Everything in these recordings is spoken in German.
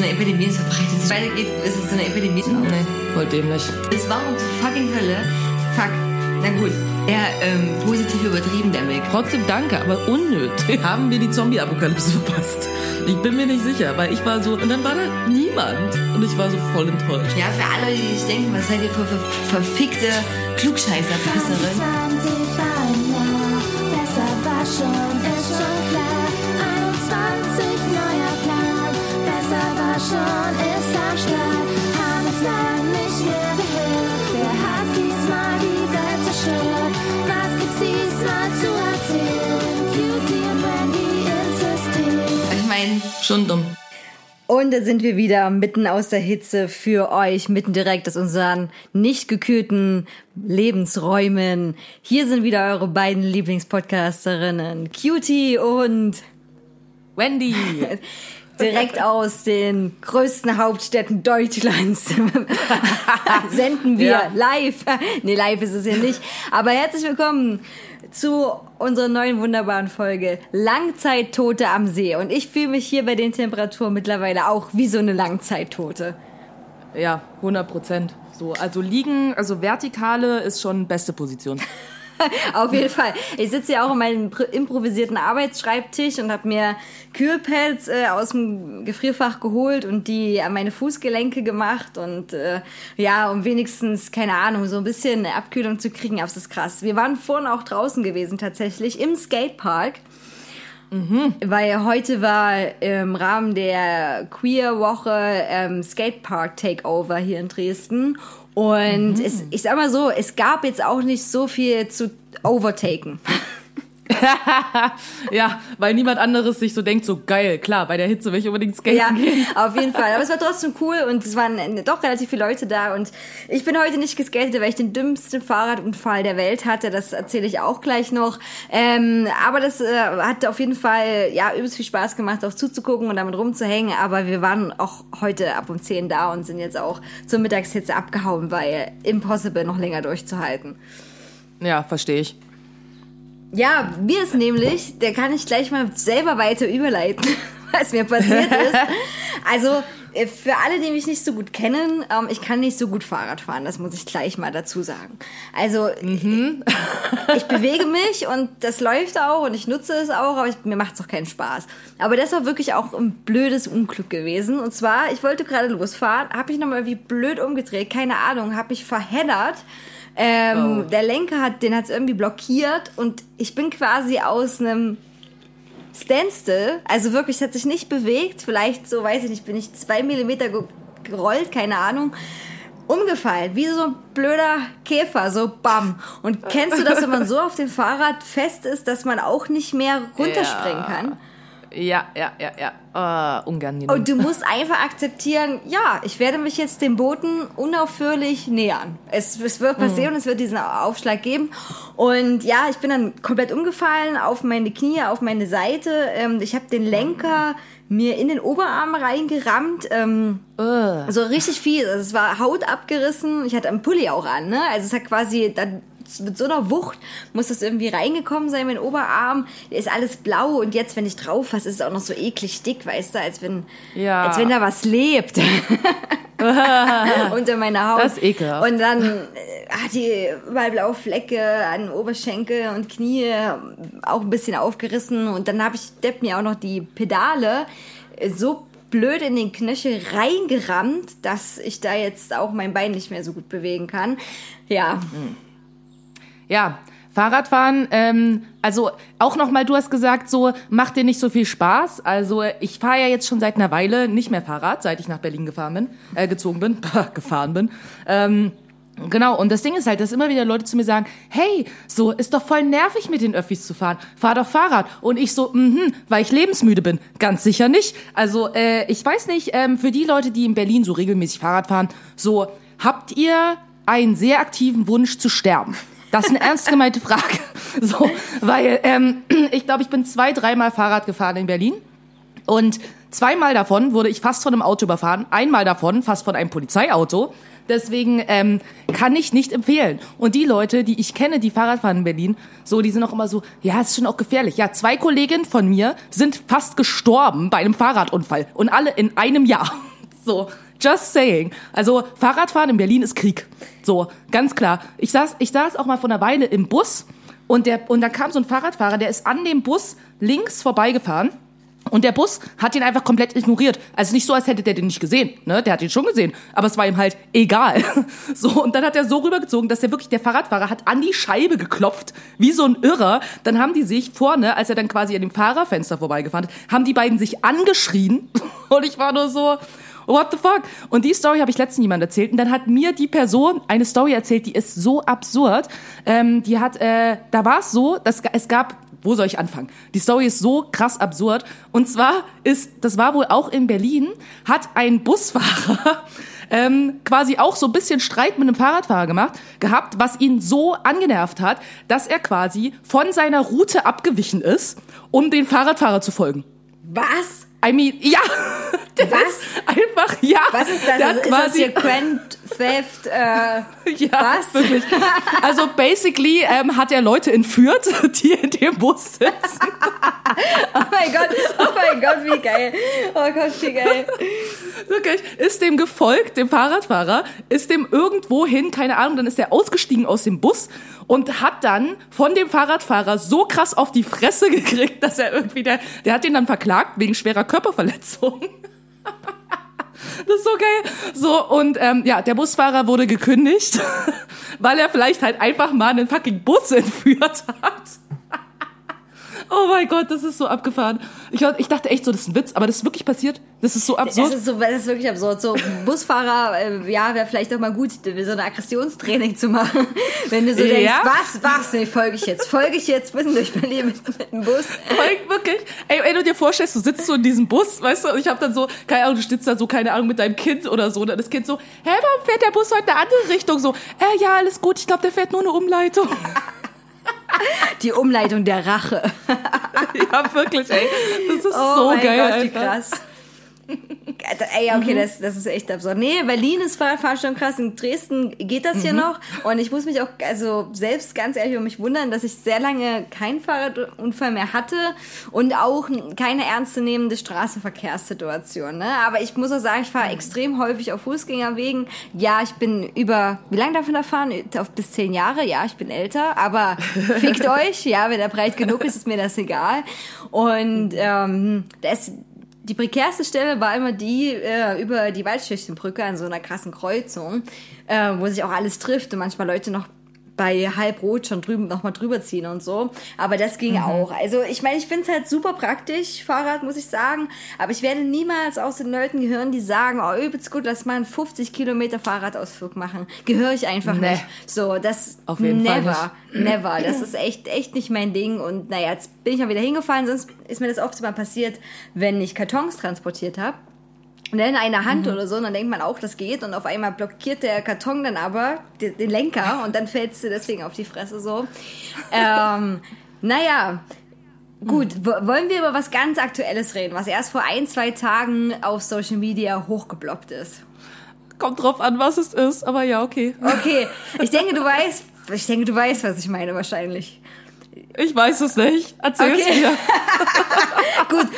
so eine Epidemie, es verbreitet sich weitergeht, ist es so eine Epidemie. Nee, voll dämlich. Es war um zur fucking Hölle. Fuck. Na gut, eher ähm, positiv übertrieben, der Mick. Trotzdem danke, aber unnötig. Haben wir die Zombie-Apokalypse verpasst? Ich bin mir nicht sicher, weil ich war so, und dann war da niemand. Und ich war so voll enttäuscht. Ja, für alle, die sich denken, was seid ihr für, für verfickte Klugscheißer-Pisserin? 20 war ein Jahr, besser war ist schon schon, ist am Start. Haben uns lang nicht mehr gehört, wer hat diesmal die Welt zerstört? Was gibt's diesmal zu erzählen? Cutie und Randy ins System. Ich meine, Schon dumm. Und da sind wir wieder mitten aus der Hitze für euch, mitten direkt aus unseren nicht gekühlten Lebensräumen. Hier sind wieder eure beiden Lieblingspodcasterinnen, Cutie und Wendy. direkt aus den größten Hauptstädten Deutschlands senden wir Ja. live. Nee, live ist es ja nicht. Aber herzlich willkommen zu unserer neuen wunderbaren Folge Langzeittote am See. Und ich fühle mich hier bei den Temperaturen mittlerweile auch wie so eine Langzeittote. Ja, 100 Prozent. So, also liegen, also vertikale ist schon beste Position. Auf jeden Fall. Ich sitze ja auch an meinem pr- improvisierten Arbeitsschreibtisch und habe mir Kühlpads äh, aus dem Gefrierfach geholt und die an meine Fußgelenke gemacht und äh, ja, um wenigstens, keine Ahnung, so ein bisschen Abkühlung zu kriegen. Aber es ist krass. Wir waren vorhin auch draußen gewesen tatsächlich im Skatepark. Weil heute war im Rahmen der Queer-Woche ähm, Skatepark Takeover hier in Dresden. Und es, ich sag mal so, es gab jetzt auch nicht so viel zu overtaken. ja, weil niemand anderes sich so denkt, so geil, klar, bei der Hitze will ich unbedingt skaten Ja, gehen. auf jeden Fall. Aber es war trotzdem cool und es waren äh, doch relativ viele Leute da. Und ich bin heute nicht geskatet, weil ich den dümmsten Fahrradunfall der Welt hatte. Das erzähle ich auch gleich noch. Ähm, aber das äh, hat auf jeden Fall ja übelst viel Spaß gemacht, auch zuzugucken und damit rumzuhängen. Aber wir waren auch heute ab um 10 da und sind jetzt auch zur Mittagshitze abgehauen, weil impossible noch länger durchzuhalten. Ja, verstehe ich. Ja, mir ist nämlich, da kann ich gleich mal selber weiter überleiten, was mir passiert ist. Also, äh, für alle, die mich nicht so gut kennen, ähm, ich kann nicht so gut Fahrrad fahren, das muss ich gleich mal dazu sagen. Also, ich bewege mich und das läuft auch und ich nutze es auch, aber ich, mir macht es auch keinen Spaß. Aber das war wirklich auch ein blödes Unglück gewesen. Und zwar, ich wollte gerade losfahren, habe mich nochmal wie blöd umgedreht, keine Ahnung, habe mich verheddert. Ähm, Der Lenker hat, den hat es irgendwie blockiert und ich bin quasi aus einem Standstill, also wirklich, es hat sich nicht bewegt, vielleicht so, weiß ich nicht, bin ich zwei Millimeter ge gerollt, keine Ahnung, umgefallen, wie so ein blöder Käfer, so bam. Und kennst du das, wenn man so auf dem Fahrrad fest ist, dass man auch nicht mehr runterspringen Ja. kann? Ja, ja, ja, ja. Uh, unangenehm. Und du musst einfach akzeptieren, ja, ich werde mich jetzt dem Booten unaufhörlich nähern. Es, es wird passieren, es wird diesen Aufschlag geben. Und ja, ich bin dann komplett umgefallen auf meine Knie, auf meine Seite. Ähm, ich habe den Lenker mir in den Oberarm reingerammt. Ähm, so richtig viel. Also es war Haut abgerissen. Ich hatte einen Pulli auch an, ne? Also es hat quasi dann mit so einer Wucht muss das irgendwie reingekommen sein, mein Oberarm. Der ist alles blau und jetzt, wenn ich drauf fasse, ist es auch noch so eklig dick, weißt du, als wenn, Ja. als wenn da was lebt. Unter meiner Haut. Das ist ekelhaft. Und dann äh, hat die überall blaue Flecke an Oberschenkel und Knie auch ein bisschen aufgerissen. Und dann habe ich Depp mir auch noch die Pedale so blöd in den Knöchel reingerammt, dass ich da jetzt auch mein Bein nicht mehr so gut bewegen kann. Ja, Ja, Fahrradfahren, ähm, also auch nochmal, du hast gesagt, so macht dir nicht so viel Spaß. Also ich fahre ja jetzt schon seit einer Weile nicht mehr Fahrrad, seit ich nach Berlin gefahren bin, äh, gezogen bin, gefahren bin. Ähm, Genau, und das Ding ist halt, dass immer wieder Leute zu mir sagen, hey, so, ist doch voll nervig mit den Öffis zu fahren, fahr doch Fahrrad. Und ich so, mhm, weil ich lebensmüde bin. Ganz sicher nicht. Also, äh, ich weiß nicht, ähm, für die Leute, die in Berlin so regelmäßig Fahrrad fahren, so, habt ihr einen sehr aktiven Wunsch zu sterben? Das ist eine ernst gemeinte Frage. So, weil ähm, ich glaube, ich bin zwei, dreimal Fahrrad gefahren in Berlin. Und zweimal davon wurde ich fast von einem Auto überfahren, einmal davon fast von einem Polizeiauto. Deswegen ähm, kann ich nicht empfehlen. Und die Leute, die ich kenne, die Fahrrad fahren in Berlin, so, die sind auch immer so, ja, ist schon auch gefährlich. Ja, zwei Kolleginnen von mir sind fast gestorben bei einem Fahrradunfall. Und alle in einem Jahr. So, just saying. Also Fahrradfahren in Berlin ist Krieg. So, ganz klar. Ich saß, ich saß auch mal vor einer Weile im Bus und der und da kam so ein Fahrradfahrer, der ist an dem Bus links vorbeigefahren. Und der Bus hat ihn einfach komplett ignoriert. Also nicht so, als hätte der den nicht gesehen. Ne? Der hat ihn schon gesehen. Aber es war ihm halt egal. So, und dann hat er so rübergezogen, dass er wirklich, der Fahrradfahrer hat an die Scheibe geklopft, wie so ein Irrer. Dann haben die sich vorne, als er dann quasi an dem Fahrerfenster vorbeigefahren ist, haben die beiden sich angeschrien. Und ich war nur so, what the fuck? Und die Story habe ich letztens jemand erzählt. Und dann hat mir die Person eine Story erzählt, die ist so absurd. Ähm, die hat, äh, da war es so, dass es gab wo soll ich anfangen? Die Story ist so krass absurd. Und zwar ist, das war wohl auch in Berlin, hat ein Busfahrer ähm, quasi auch so ein bisschen Streit mit einem Fahrradfahrer gemacht, gehabt, was ihn so angenervt hat, dass er quasi von seiner Route abgewichen ist, um den Fahrradfahrer zu folgen. Was? I mean, ja. Der Was? Ist einfach, ja. Was ist das? Also ist das quasi, hier Grand Theft? Äh, ja, was? wirklich. Also basically ähm, hat er Leute entführt, die in dem Bus sitzen. oh mein Gott, oh mein Gott, wie geil. Oh Gott, wie geil. Wirklich, ist dem gefolgt, dem Fahrradfahrer, ist dem irgendwo hin, keine Ahnung, dann ist er ausgestiegen aus dem Bus und hat dann von dem Fahrradfahrer so krass auf die Fresse gekriegt, dass er irgendwie, der, der hat ihn dann verklagt wegen schwerer Körperverletzung. Das ist so. So, und ähm, ja, der Busfahrer wurde gekündigt, weil er vielleicht halt einfach mal einen fucking Bus entführt hat. Oh mein Gott, das ist so abgefahren. Ich, ich dachte echt so, das ist ein Witz, aber das ist wirklich passiert. Das ist so absurd. Das ist, so, das ist wirklich absurd. So Busfahrer, äh, ja, wäre vielleicht auch mal gut, so eine Aggressionstraining zu machen. Wenn du so denkst, Ja. was, was, nee, folge ich jetzt, folge ich jetzt mitten durch Berlin mit, mit dem Bus. Voll, wirklich. Ey, wenn du dir vorstellst, du sitzt so in diesem Bus, weißt du, und ich habe dann so, keine Ahnung, du sitzt da so, keine Ahnung, mit deinem Kind oder so, und dann das Kind so, hä, warum fährt der Bus heute in eine andere Richtung? So, äh, ja, alles gut, ich glaube, der fährt nur eine Umleitung. Die Umleitung der Rache. ja, wirklich, ey. Das ist Oh so mein geil, Gott, wie krass. Ey, okay, das, das ist echt absurd. Nee, Berlin ist Fahrradfahren schon krass. In Dresden geht das hier noch. Und ich muss mich auch, also selbst ganz ehrlich über mich wundern, dass ich sehr lange keinen Fahrradunfall mehr hatte und auch keine ernstzunehmende Straßenverkehrssituation. Ne? Aber ich muss auch sagen, ich fahre extrem häufig auf Fußgängerwegen. Ja, ich bin über, wie lange darf man da fahren? Auf bis zehn Jahre. Ja, ich bin älter. Aber fickt euch. Ja, wenn er breit genug ist, ist mir das egal. Und ähm, da ist die prekärste Stelle war immer die äh, über die Waldschüchtenbrücke an so einer krassen Kreuzung, äh, wo sich auch alles trifft und manchmal Leute noch bei halbrot schon drüben nochmal drüber ziehen und so. Aber das ging auch. Also ich meine, ich finde es halt super praktisch, Fahrrad, muss ich sagen. Aber ich werde niemals aus den Leuten gehören, die sagen, oh, übelst gut, lass mal einen 50 Kilometer Fahrradausflug machen. Gehöre ich einfach Nee. nicht. So, das Auf jeden Fall never, never. Das ist echt, echt nicht mein Ding. Und naja, jetzt bin ich mal wieder hingefallen, sonst ist mir das oft mal passiert, wenn ich Kartons transportiert habe. In einer Hand oder so, und dann denkt man auch, das geht. Und auf einmal blockiert der Karton dann aber den, Lenker und dann fällst du deswegen auf die Fresse so. ähm, naja, gut. wo- Wollen wir über was ganz Aktuelles reden, was erst vor ein, zwei Tagen auf Social Media hochgeploppt ist? Kommt drauf an, was es ist, aber ja, okay. Okay, ich denke, du weißt, ich denke, du weißt, was ich meine wahrscheinlich. Ich weiß es nicht. Erzähl's Okay. mir. Gut,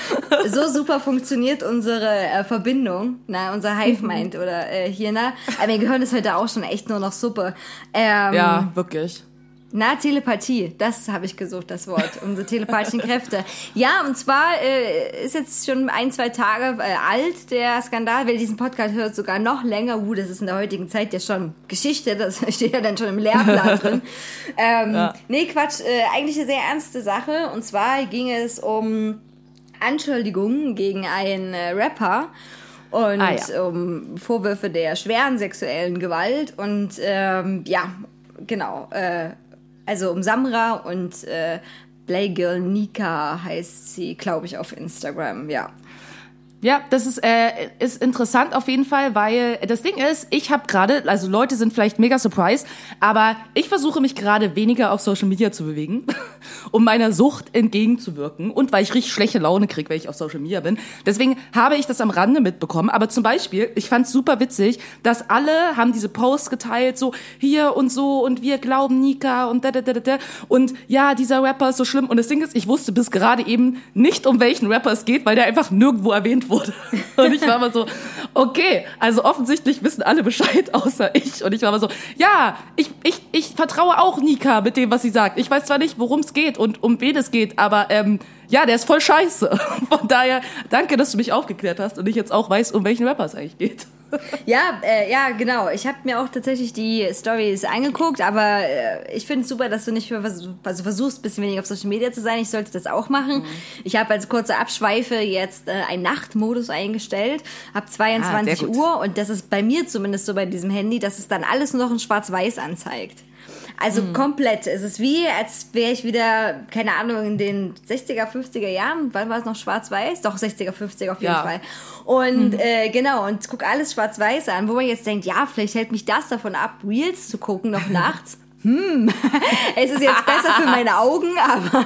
so super funktioniert unsere äh, Verbindung, na, unser Hive Mind oder äh, hier, na. Aber wir gehören ist heute auch schon echt nur noch super. Ähm, Ja, wirklich. Na, Telepathie, das habe ich gesucht, das Wort. Unsere telepathischen Kräfte. Ja, und zwar äh, ist jetzt schon ein, zwei Tage äh, alt der Skandal. Wer diesen Podcast hört, sogar noch länger. Uh, das ist in der heutigen Zeit ja schon Geschichte. Das steht ja dann schon im Lehrplan drin. Ähm, Ja. Nee, Quatsch. Äh, eigentlich eine sehr ernste Sache. Und zwar ging es um Anschuldigungen gegen einen äh, Rapper und Ah, ja. um Vorwürfe der schweren sexuellen Gewalt und ähm, ja, genau, äh, also um Samra und äh, Playgirl Nika heißt sie, glaube ich, auf Instagram, ja. Ja, das ist, äh, ist interessant auf jeden Fall, weil das Ding ist, ich habe gerade, also Leute sind vielleicht mega surprised, aber ich versuche mich gerade weniger auf Social Media zu bewegen, um meiner Sucht entgegenzuwirken und weil ich richtig schlechte Laune kriege, wenn ich auf Social Media bin. Deswegen habe ich das am Rande mitbekommen. Aber zum Beispiel, ich fand es super witzig, dass alle haben diese Posts geteilt, so hier und so und wir glauben Nika und da da da da da und ja, dieser Rapper ist so schlimm. Und das Ding ist, ich wusste bis gerade eben nicht, um welchen Rapper es geht, weil der einfach nirgendwo erwähnt wurde. Und ich war immer so, okay, also offensichtlich wissen alle Bescheid, außer ich. Und ich war immer so, ja, ich, ich, ich vertraue auch Nika mit dem, was sie sagt. Ich weiß zwar nicht, worum es geht und um wen es geht, aber ähm, ja, der ist voll scheiße. Von daher, danke, dass du mich aufgeklärt hast und ich jetzt auch weiß, um welchen Rapper es eigentlich geht. Ja, äh, ja, genau. Ich habe mir auch tatsächlich die Stories angeguckt, aber äh, ich finde es super, dass du nicht für, also versuchst, ein bisschen weniger auf Social Media zu sein. Ich sollte das auch machen. Mhm. Ich habe als kurze Abschweife jetzt äh, einen Nachtmodus eingestellt, ab Ah, 22 sehr gut. Uhr und das ist bei mir zumindest so bei diesem Handy, dass es dann alles nur noch in Schwarz-Weiß anzeigt. Also Mhm. komplett. Es ist wie, als wäre ich wieder, keine Ahnung, in den 60er, 50er Jahren. Wann war es noch schwarz-weiß? Doch, 60er, 50er auf jeden Ja. Mhm. Fall. Und äh, genau, und guck alles schwarz-weiß an, wo man jetzt denkt, ja, vielleicht hält mich das davon ab, Reels zu gucken, noch nachts. Hm, es ist jetzt besser für meine Augen, aber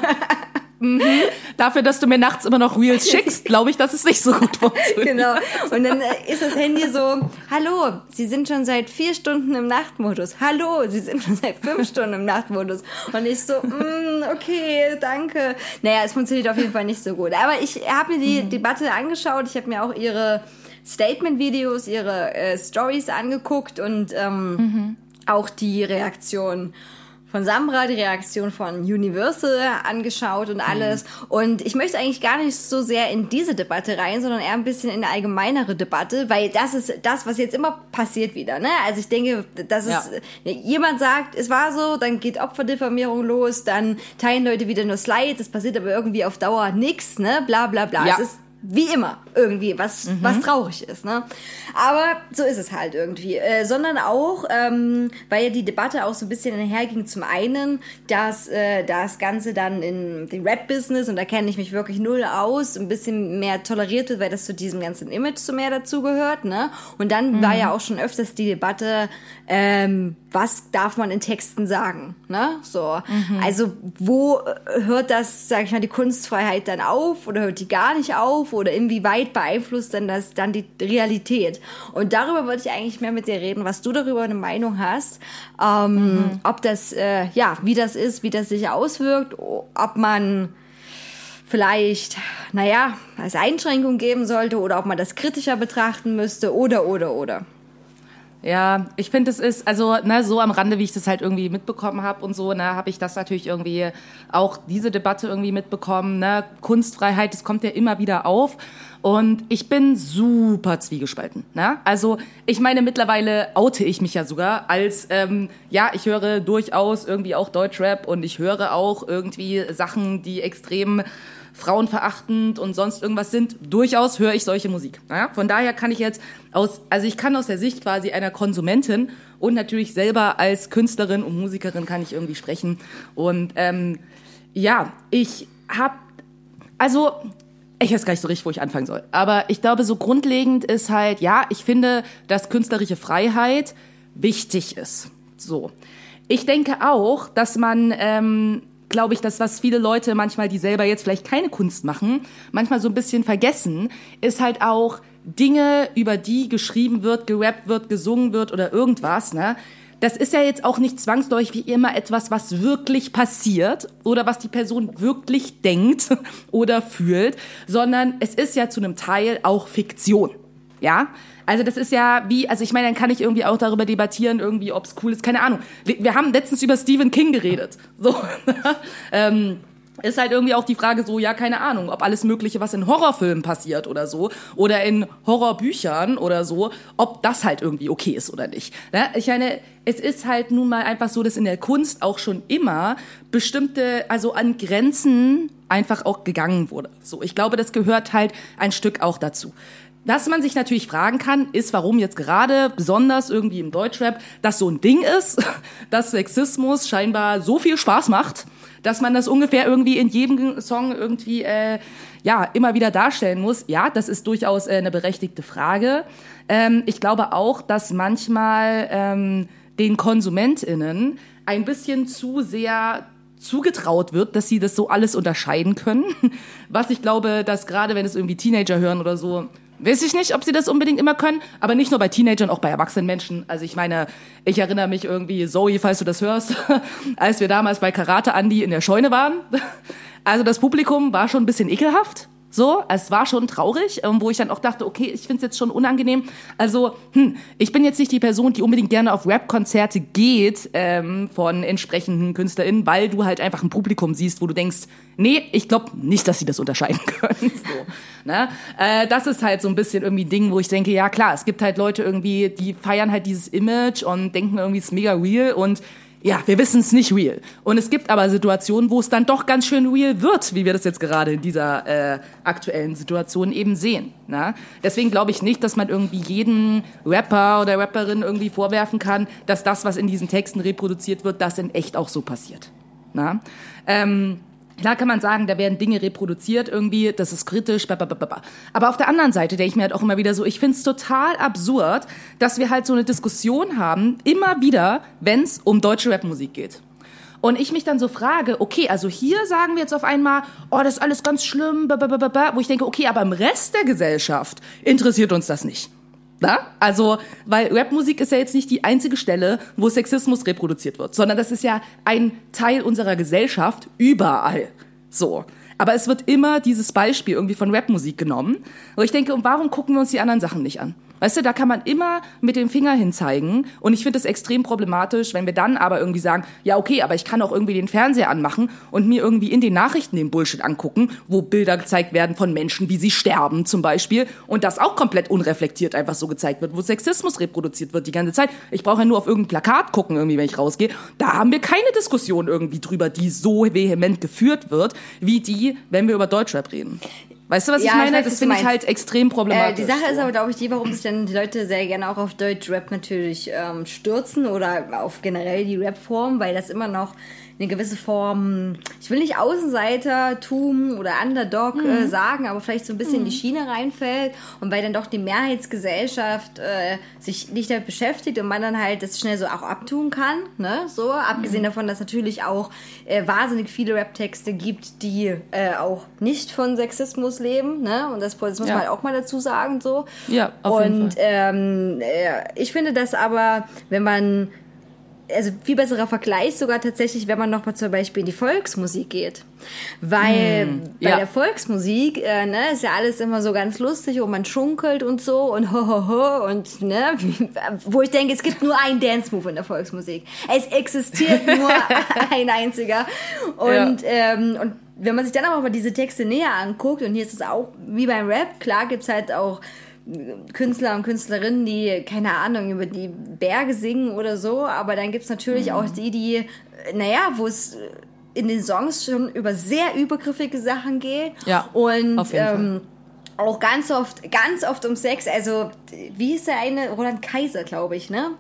Dafür, dass du mir nachts immer noch Reels schickst, glaube ich, dass es nicht so gut funktioniert. genau. Und dann äh, ist das Handy so, hallo, Sie sind schon seit vier Stunden im Nachtmodus. Hallo, Sie sind schon seit fünf Stunden im Nachtmodus. Und ich so, mm, okay, danke. Naja, es funktioniert auf jeden Fall nicht so gut. Aber ich habe mir die Debatte angeschaut. Ich habe mir auch ihre Statement-Videos, ihre äh, Stories angeguckt und ähm, auch die Reaktion von Samra, die Reaktion von Universal angeschaut und alles. Und ich möchte eigentlich gar nicht so sehr in diese Debatte rein, sondern eher ein bisschen in eine allgemeinere Debatte, weil das ist das, was jetzt immer passiert wieder. Ne? Also ich denke, das ist, jemand sagt, es war so, dann geht Opferdiffamierung los, dann teilen Leute wieder nur Slides, es passiert aber irgendwie auf Dauer nichts, ne? Bla bla bla. Ja. Es ist wie immer irgendwie, was, was traurig ist. Ne? Aber so ist es halt irgendwie. Äh, sondern auch, ähm, weil ja die Debatte auch so ein bisschen einherging, zum einen, dass äh, das Ganze dann in dem Rap-Business, und da kenne ich mich wirklich null aus, ein bisschen mehr toleriert wird, weil das zu diesem ganzen Image so mehr dazugehört. Ne? Und dann war ja auch schon öfters die Debatte, ähm, was darf man in Texten sagen? Ne? So. Also wo äh, hört das, sag ich mal, die Kunstfreiheit dann auf oder hört die gar nicht auf oder inwieweit beeinflusst dann das dann die Realität? Und darüber wollte ich eigentlich mehr mit dir reden, was du darüber eine Meinung hast, ähm, ob das, äh, ja, wie das ist, wie das sich auswirkt, ob man vielleicht, naja, als Einschränkung geben sollte oder ob man das kritischer betrachten müsste oder, oder, oder. Ja, ich finde, es ist, also ne, so am Rande, wie ich das halt irgendwie mitbekommen habe und so, ne, habe ich das natürlich irgendwie auch diese Debatte irgendwie mitbekommen. Ne? Kunstfreiheit, das kommt ja immer wieder auf. Und ich bin super zwiegespalten. Ne? Also ich meine, mittlerweile oute ich mich ja sogar als, ähm, ja, ich höre durchaus irgendwie auch Deutschrap und ich höre auch irgendwie Sachen, die extrem frauenverachtend und sonst irgendwas sind, durchaus höre ich solche Musik. Ja? Von daher kann ich jetzt aus, also ich kann aus der Sicht quasi einer Konsumentin und natürlich selber als Künstlerin und Musikerin kann ich irgendwie sprechen. Und ähm, ja, ich habe, also ich weiß gar nicht so richtig, wo ich anfangen soll. Aber ich glaube, so grundlegend ist halt, ja, ich finde, dass künstlerische Freiheit wichtig ist. So. Ich denke auch, dass man, ähm, glaube ich, das, was viele Leute manchmal, die selber jetzt vielleicht keine Kunst machen, manchmal so ein bisschen vergessen, ist halt auch Dinge, über die geschrieben wird, gerappt wird, gesungen wird oder irgendwas, ne? Das ist ja jetzt auch nicht zwangsläufig wie immer etwas, was wirklich passiert oder was die Person wirklich denkt oder fühlt, sondern es ist ja zu einem Teil auch Fiktion. Ja? Also das ist ja wie, also ich meine, dann kann ich irgendwie auch darüber debattieren, irgendwie, ob es cool ist, keine Ahnung. Wir haben letztens über Stephen King geredet. So. ähm, ist halt irgendwie auch die Frage so, ja, keine Ahnung, ob alles Mögliche, was in Horrorfilmen passiert oder so, oder in Horrorbüchern oder so, ob das halt irgendwie okay ist oder nicht. Ne? Ich meine, es ist halt nun mal einfach so, dass in der Kunst auch schon immer bestimmte, also an Grenzen einfach auch gegangen wurde. So, ich glaube, das gehört halt ein Stück auch dazu. Was man sich natürlich fragen kann, ist, warum jetzt gerade, besonders irgendwie im Deutschrap, das so ein Ding ist, dass Sexismus scheinbar so viel Spaß macht, dass man das ungefähr irgendwie in jedem Song irgendwie äh, ja immer wieder darstellen muss. Ja, das ist durchaus äh, eine berechtigte Frage. Ähm, ich glaube auch, dass manchmal ähm, den KonsumentInnen ein bisschen zu sehr zugetraut wird, dass sie das so alles unterscheiden können. Was ich glaube, dass gerade wenn es irgendwie Teenager hören oder so, weiß ich nicht, ob sie das unbedingt immer können, aber nicht nur bei Teenagern, auch bei erwachsenen Menschen. Also ich meine, ich erinnere mich irgendwie, Zoe, falls du das hörst, als wir damals bei Karate Andy in der Scheune waren. Also das Publikum war schon ein bisschen ekelhaft. So, es war schon traurig, ähm, wo ich dann auch dachte, okay, ich finde es jetzt schon unangenehm. Also, hm, ich bin jetzt nicht die Person, die unbedingt gerne auf Rap-Konzerte geht ähm, von entsprechenden KünstlerInnen, weil du halt einfach ein Publikum siehst, wo du denkst, nee, ich glaube nicht, dass sie das unterscheiden können. So, ne? äh, das ist halt so ein bisschen irgendwie ein Ding, wo ich denke, ja klar, es gibt halt Leute irgendwie, die feiern halt dieses Image und denken irgendwie, es ist mega real und ja, wir wissen es nicht real. Und es gibt aber Situationen, wo es dann doch ganz schön real wird, wie wir das jetzt gerade in dieser äh, aktuellen Situation eben sehen. Na? Deswegen glaube ich nicht, dass man irgendwie jeden Rapper oder Rapperin irgendwie vorwerfen kann, dass das, was in diesen Texten reproduziert wird, das in echt auch so passiert. Na? Ähm, Klar kann man sagen, da werden Dinge reproduziert irgendwie, das ist kritisch, babababa. aber auf der anderen Seite denke ich mir halt auch immer wieder so, ich finde es total absurd, dass wir halt so eine Diskussion haben, immer wieder, wenn es um deutsche Rapmusik geht. Und ich mich dann so frage, okay, also hier sagen wir jetzt auf einmal, oh, das ist alles ganz schlimm, babababa, wo ich denke, okay, aber im Rest der Gesellschaft interessiert uns das nicht. Na? Also, weil Rapmusik ist ja jetzt nicht die einzige Stelle, wo Sexismus reproduziert wird, sondern das ist ja ein Teil unserer Gesellschaft überall. So. Aber es wird immer dieses Beispiel irgendwie von Rapmusik genommen. Und ich denke, warum gucken wir uns die anderen Sachen nicht an? Weißt du, da kann man immer mit dem Finger hinzeigen. Und ich finde es extrem problematisch, wenn wir dann aber irgendwie sagen, ja, okay, aber ich kann auch irgendwie den Fernseher anmachen und mir irgendwie in den Nachrichten den Bullshit angucken, wo Bilder gezeigt werden von Menschen, wie sie sterben zum Beispiel. Und das auch komplett unreflektiert einfach so gezeigt wird, wo Sexismus reproduziert wird die ganze Zeit. Ich brauche ja nur auf irgendein Plakat gucken, irgendwie, wenn ich rausgehe. Da haben wir keine Diskussion irgendwie drüber, die so vehement geführt wird, wie die, wenn wir über Deutschrap reden. Weißt du, was Ja, ich ich meine? weiß, was das finde ich halt extrem Äh, problematisch. die Sache ist aber, glaube ich, die, warum sich dann die Leute sehr gerne auch auf Deutsch-Rap natürlich ähm, stürzen oder auf generell die Rap-Form, weil das immer noch eine gewisse Form, ich will nicht Außenseitertum oder Underdog Mhm. äh, sagen, aber vielleicht so ein bisschen in die Schiene reinfällt und weil dann doch die Mehrheitsgesellschaft äh, sich nicht damit beschäftigt und man dann halt das schnell so auch abtun kann, ne, so, abgesehen Mhm. davon, dass natürlich auch äh, wahnsinnig viele Rap-Texte gibt, die äh, auch nicht von Sexismus leben, ne, und das, das muss Ja. man halt auch mal dazu sagen, so. Ja, auf jeden Und ähm, äh, ich finde das aber, wenn man also viel besserer Vergleich sogar tatsächlich, wenn man noch mal zum Beispiel in die Volksmusik geht. Weil bei ja. der Volksmusik, äh, ne, ist ja alles immer so ganz lustig und man schunkelt und so und ho, ho, ho und, ne, wo ich denke, es gibt nur einen Dance-Move in der Volksmusik. Es existiert nur ein einziger. Und, ähm, und wenn man sich dann aber mal diese Texte näher anguckt, und hier ist es auch wie beim Rap, klar gibt's halt auch Künstler und Künstlerinnen, die, keine Ahnung, über die Berge singen oder so, aber dann gibt's natürlich auch die, die, naja, wo es in den Songs schon über sehr übergriffige Sachen geht. Ja, und auf jeden Fall. ähm, auch ganz oft, ganz oft um Sex. Also, wie hieß der eine? Roland Kaiser, glaube ich, ne?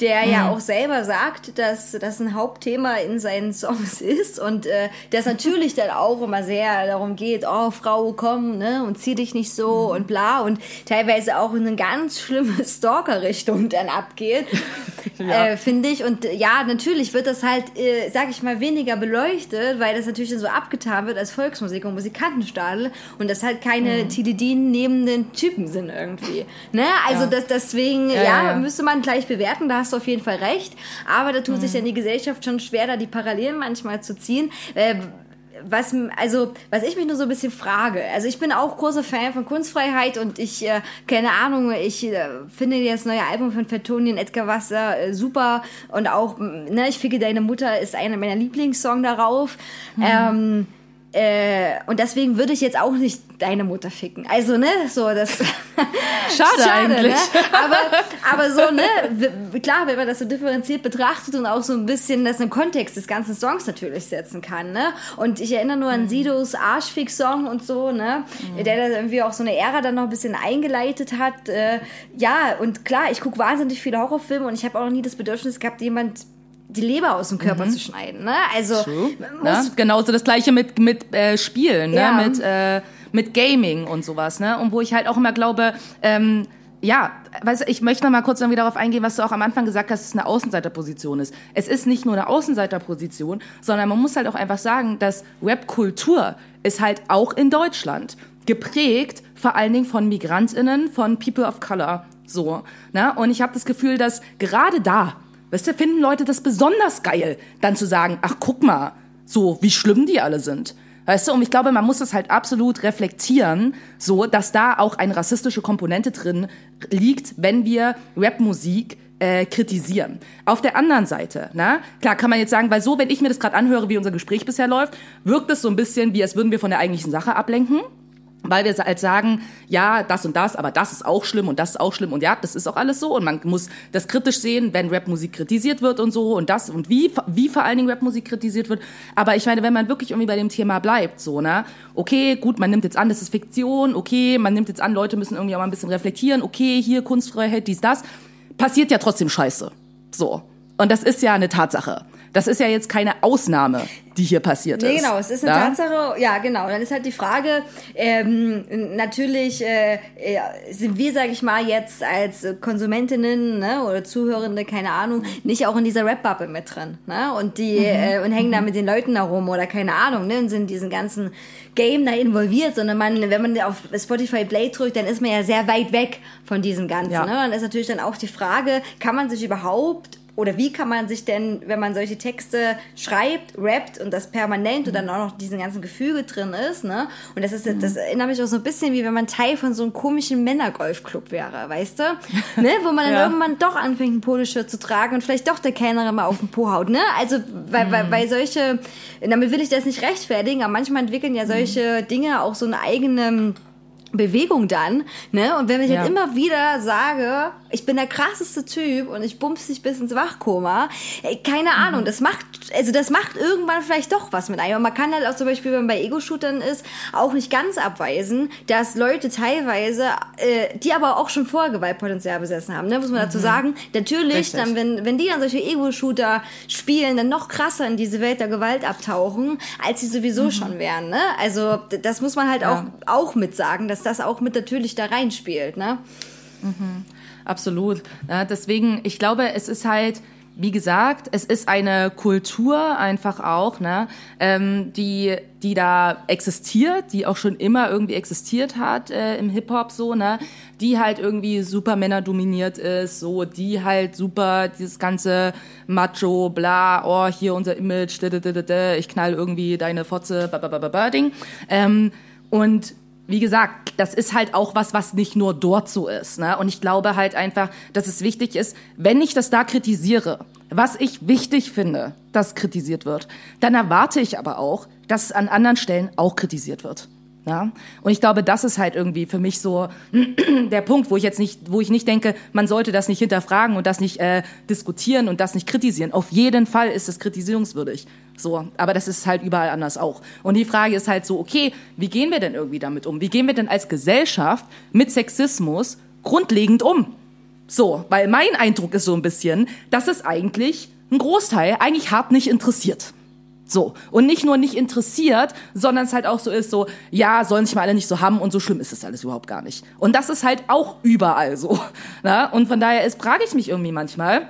Der Mhm. ja auch selber sagt, dass das ein Hauptthema in seinen Songs ist und äh, das natürlich dann auch immer sehr darum geht, oh Frau, komm, ne, und zieh dich nicht so Mhm. und bla und teilweise auch in eine ganz schlimme Stalker-Richtung dann abgeht, Ja. äh, finde ich. Und ja, natürlich wird das halt, äh, sag ich mal, weniger beleuchtet, weil das natürlich dann so abgetan wird als Volksmusik und Musikantenstadel und das halt keine Mhm. Tilidin nehmenden Typen sind irgendwie. Ne? Also Ja. das, deswegen, ja, ja, ja. müsste man gleich bewerten, da hast du auf jeden Fall recht. Aber da tut sich Mhm. dann die Gesellschaft schon schwer, da die Parallelen manchmal zu ziehen. Äh, was, also, was ich mich nur so ein bisschen frage, also ich bin auch großer Fan von Kunstfreiheit und ich, äh, keine Ahnung, ich äh, finde das neue Album von Fettonian Edgar Wasser äh, super und auch, ne, ich ficke deine Mutter ist einer meiner Lieblingssong darauf. Ähm, äh, und deswegen würde ich jetzt auch nicht deine Mutter ficken. Also, ne, so das. Schade eigentlich. Ne? Aber, aber so, ne, klar, wenn man das so differenziert betrachtet und auch so ein bisschen das im Kontext des ganzen Songs natürlich setzen kann, ne? Und ich erinnere nur Mhm. an Sidos Arschfix-Song und so, ne? Der da irgendwie auch so eine Ära dann noch ein bisschen eingeleitet hat. Äh, ja, und klar, ich gucke wahnsinnig viele Horrorfilme und ich habe auch noch nie das Bedürfnis gehabt, jemand die Leber aus dem Körper zu schneiden, ne? Also, Ne? Genauso das gleiche mit, mit äh, Spielen, ne? Ja. mit, äh, mit Gaming und sowas. Ne? Und wo ich halt auch immer glaube, ähm, ja, weißt ich möchte noch mal kurz irgendwie darauf eingehen, was du auch am Anfang gesagt hast, dass es eine Außenseiterposition ist. Es ist nicht nur eine Außenseiterposition, sondern man muss halt auch einfach sagen, dass Rap-Kultur ist halt auch in Deutschland geprägt, vor allen Dingen von MigrantInnen, von People of Color. So, ne? Und ich habe das Gefühl, dass gerade da, weißt du, finden Leute das besonders geil, dann zu sagen, ach guck mal, so wie schlimm die alle sind. Weißt du, und ich glaube, man muss es halt absolut reflektieren, so, dass da auch eine rassistische Komponente drin liegt, wenn wir Rapmusik äh, kritisieren. Auf der anderen Seite, na, klar kann man jetzt sagen, weil so, wenn ich mir das gerade anhöre, wie unser Gespräch bisher läuft, wirkt es so ein bisschen, wie als würden wir von der eigentlichen Sache ablenken weil wir halt sagen, ja, das und das, aber das ist auch schlimm und das ist auch schlimm und ja, das ist auch alles so. Und man muss das kritisch sehen, wenn Rapmusik kritisiert wird und so und das und wie wie vor allen Dingen Rapmusik kritisiert wird. Aber ich meine, wenn man wirklich irgendwie bei dem Thema bleibt, so ne, okay, gut, man nimmt jetzt an, das ist Fiktion, okay, man nimmt jetzt an, Leute müssen irgendwie auch mal ein bisschen reflektieren, okay, hier Kunstfreiheit, dies das, passiert ja trotzdem Scheiße, so. Und das ist ja eine Tatsache. Das ist ja jetzt keine Ausnahme, die hier passiert Nee, ist. genau, es ist eine Ja? Tatsache, ja genau. Dann ist halt die Frage, ähm, natürlich äh, äh, sind wir, sag ich mal, jetzt als Konsumentinnen ne, oder Zuhörende, keine Ahnung, nicht auch in dieser Rap-Bubble mit drin. Ne? Und die äh, und hängen da mit den Leuten herum oder keine Ahnung, ne, und sind in diesen ganzen Game da involviert, sondern man, wenn man auf Spotify Play drückt, dann ist man ja sehr weit weg von diesem Ganzen. Ja. Ne? Dann ist natürlich dann auch die Frage, kann man sich überhaupt oder wie kann man sich denn, wenn man solche Texte schreibt, rappt und das permanent und dann auch noch diesen ganzen Gefüge drin ist, ne? Und das ist, das erinnert mich auch so ein bisschen wie wenn man Teil von so einem komischen Männergolfclub wäre, weißt du? ne? Wo man dann Ja. irgendwann doch anfängt, ein Poloshirt zu tragen und vielleicht doch der Kellnerin mal auf den Po haut, ne? Also, weil, weil, weil solche, damit will ich das nicht rechtfertigen, aber manchmal entwickeln ja solche Dinge auch so eine eigene Bewegung dann, ne? Und wenn ich Ja. halt immer wieder sage, ich bin der krasseste Typ und ich bumps dich bis ins Wachkoma, ey, keine Mhm. Ahnung, das macht, also das macht irgendwann vielleicht doch was mit einem. Und man kann halt auch zum Beispiel, wenn man bei Ego-Shootern ist, auch nicht ganz abweisen, dass Leute teilweise, äh, die aber auch schon vorher Gewaltpotenzial besessen haben, ne? Muss man dazu sagen. Natürlich, Mhm. Richtig. dann, wenn, wenn die dann solche Ego-Shooter spielen, dann noch krasser in diese Welt der Gewalt abtauchen, als sie sowieso schon wären, ne? Also, das muss man halt Mhm. Ja. auch, auch mit sagen, dass das auch mit natürlich da reinspielt, ne? Absolut. Ja, deswegen, ich glaube, es ist halt, wie gesagt, es ist eine Kultur einfach auch, ne, ähm, die, die da existiert, die auch schon immer irgendwie existiert hat äh, im Hip-Hop so, ne, die halt irgendwie super Männer dominiert ist, so, die halt super dieses ganze Macho, bla, oh, hier unser Image, d -d -d -d -d, ich knall irgendwie deine Fotze, ba, ba, ba, ba, ba, Ding. Ähm, und wie gesagt, das ist halt auch was, was nicht nur dort so ist. Ne? Und ich glaube halt einfach, dass es wichtig ist, wenn ich das da kritisiere, was ich wichtig finde, dass kritisiert wird, dann erwarte ich aber auch, dass es an anderen Stellen auch kritisiert wird. Ja? Und ich glaube, das ist halt irgendwie für mich so der Punkt, wo ich jetzt nicht, wo ich nicht denke, man sollte das nicht hinterfragen und das nicht äh, diskutieren und das nicht kritisieren. Auf jeden Fall ist es kritisierungswürdig. So, aber das ist halt überall anders auch. Und die Frage ist halt so, okay, wie gehen wir denn irgendwie damit um? Wie gehen wir denn als Gesellschaft mit Sexismus grundlegend um? So, weil mein Eindruck ist so ein bisschen, dass es eigentlich ein Großteil eigentlich hart nicht interessiert. So. Und nicht nur nicht interessiert, sondern es halt auch so ist, so, ja, sollen sich mal alle nicht so haben und so schlimm ist es alles überhaupt gar nicht. Und das ist halt auch überall so. Na? Und von daher ist, frage ich mich irgendwie manchmal,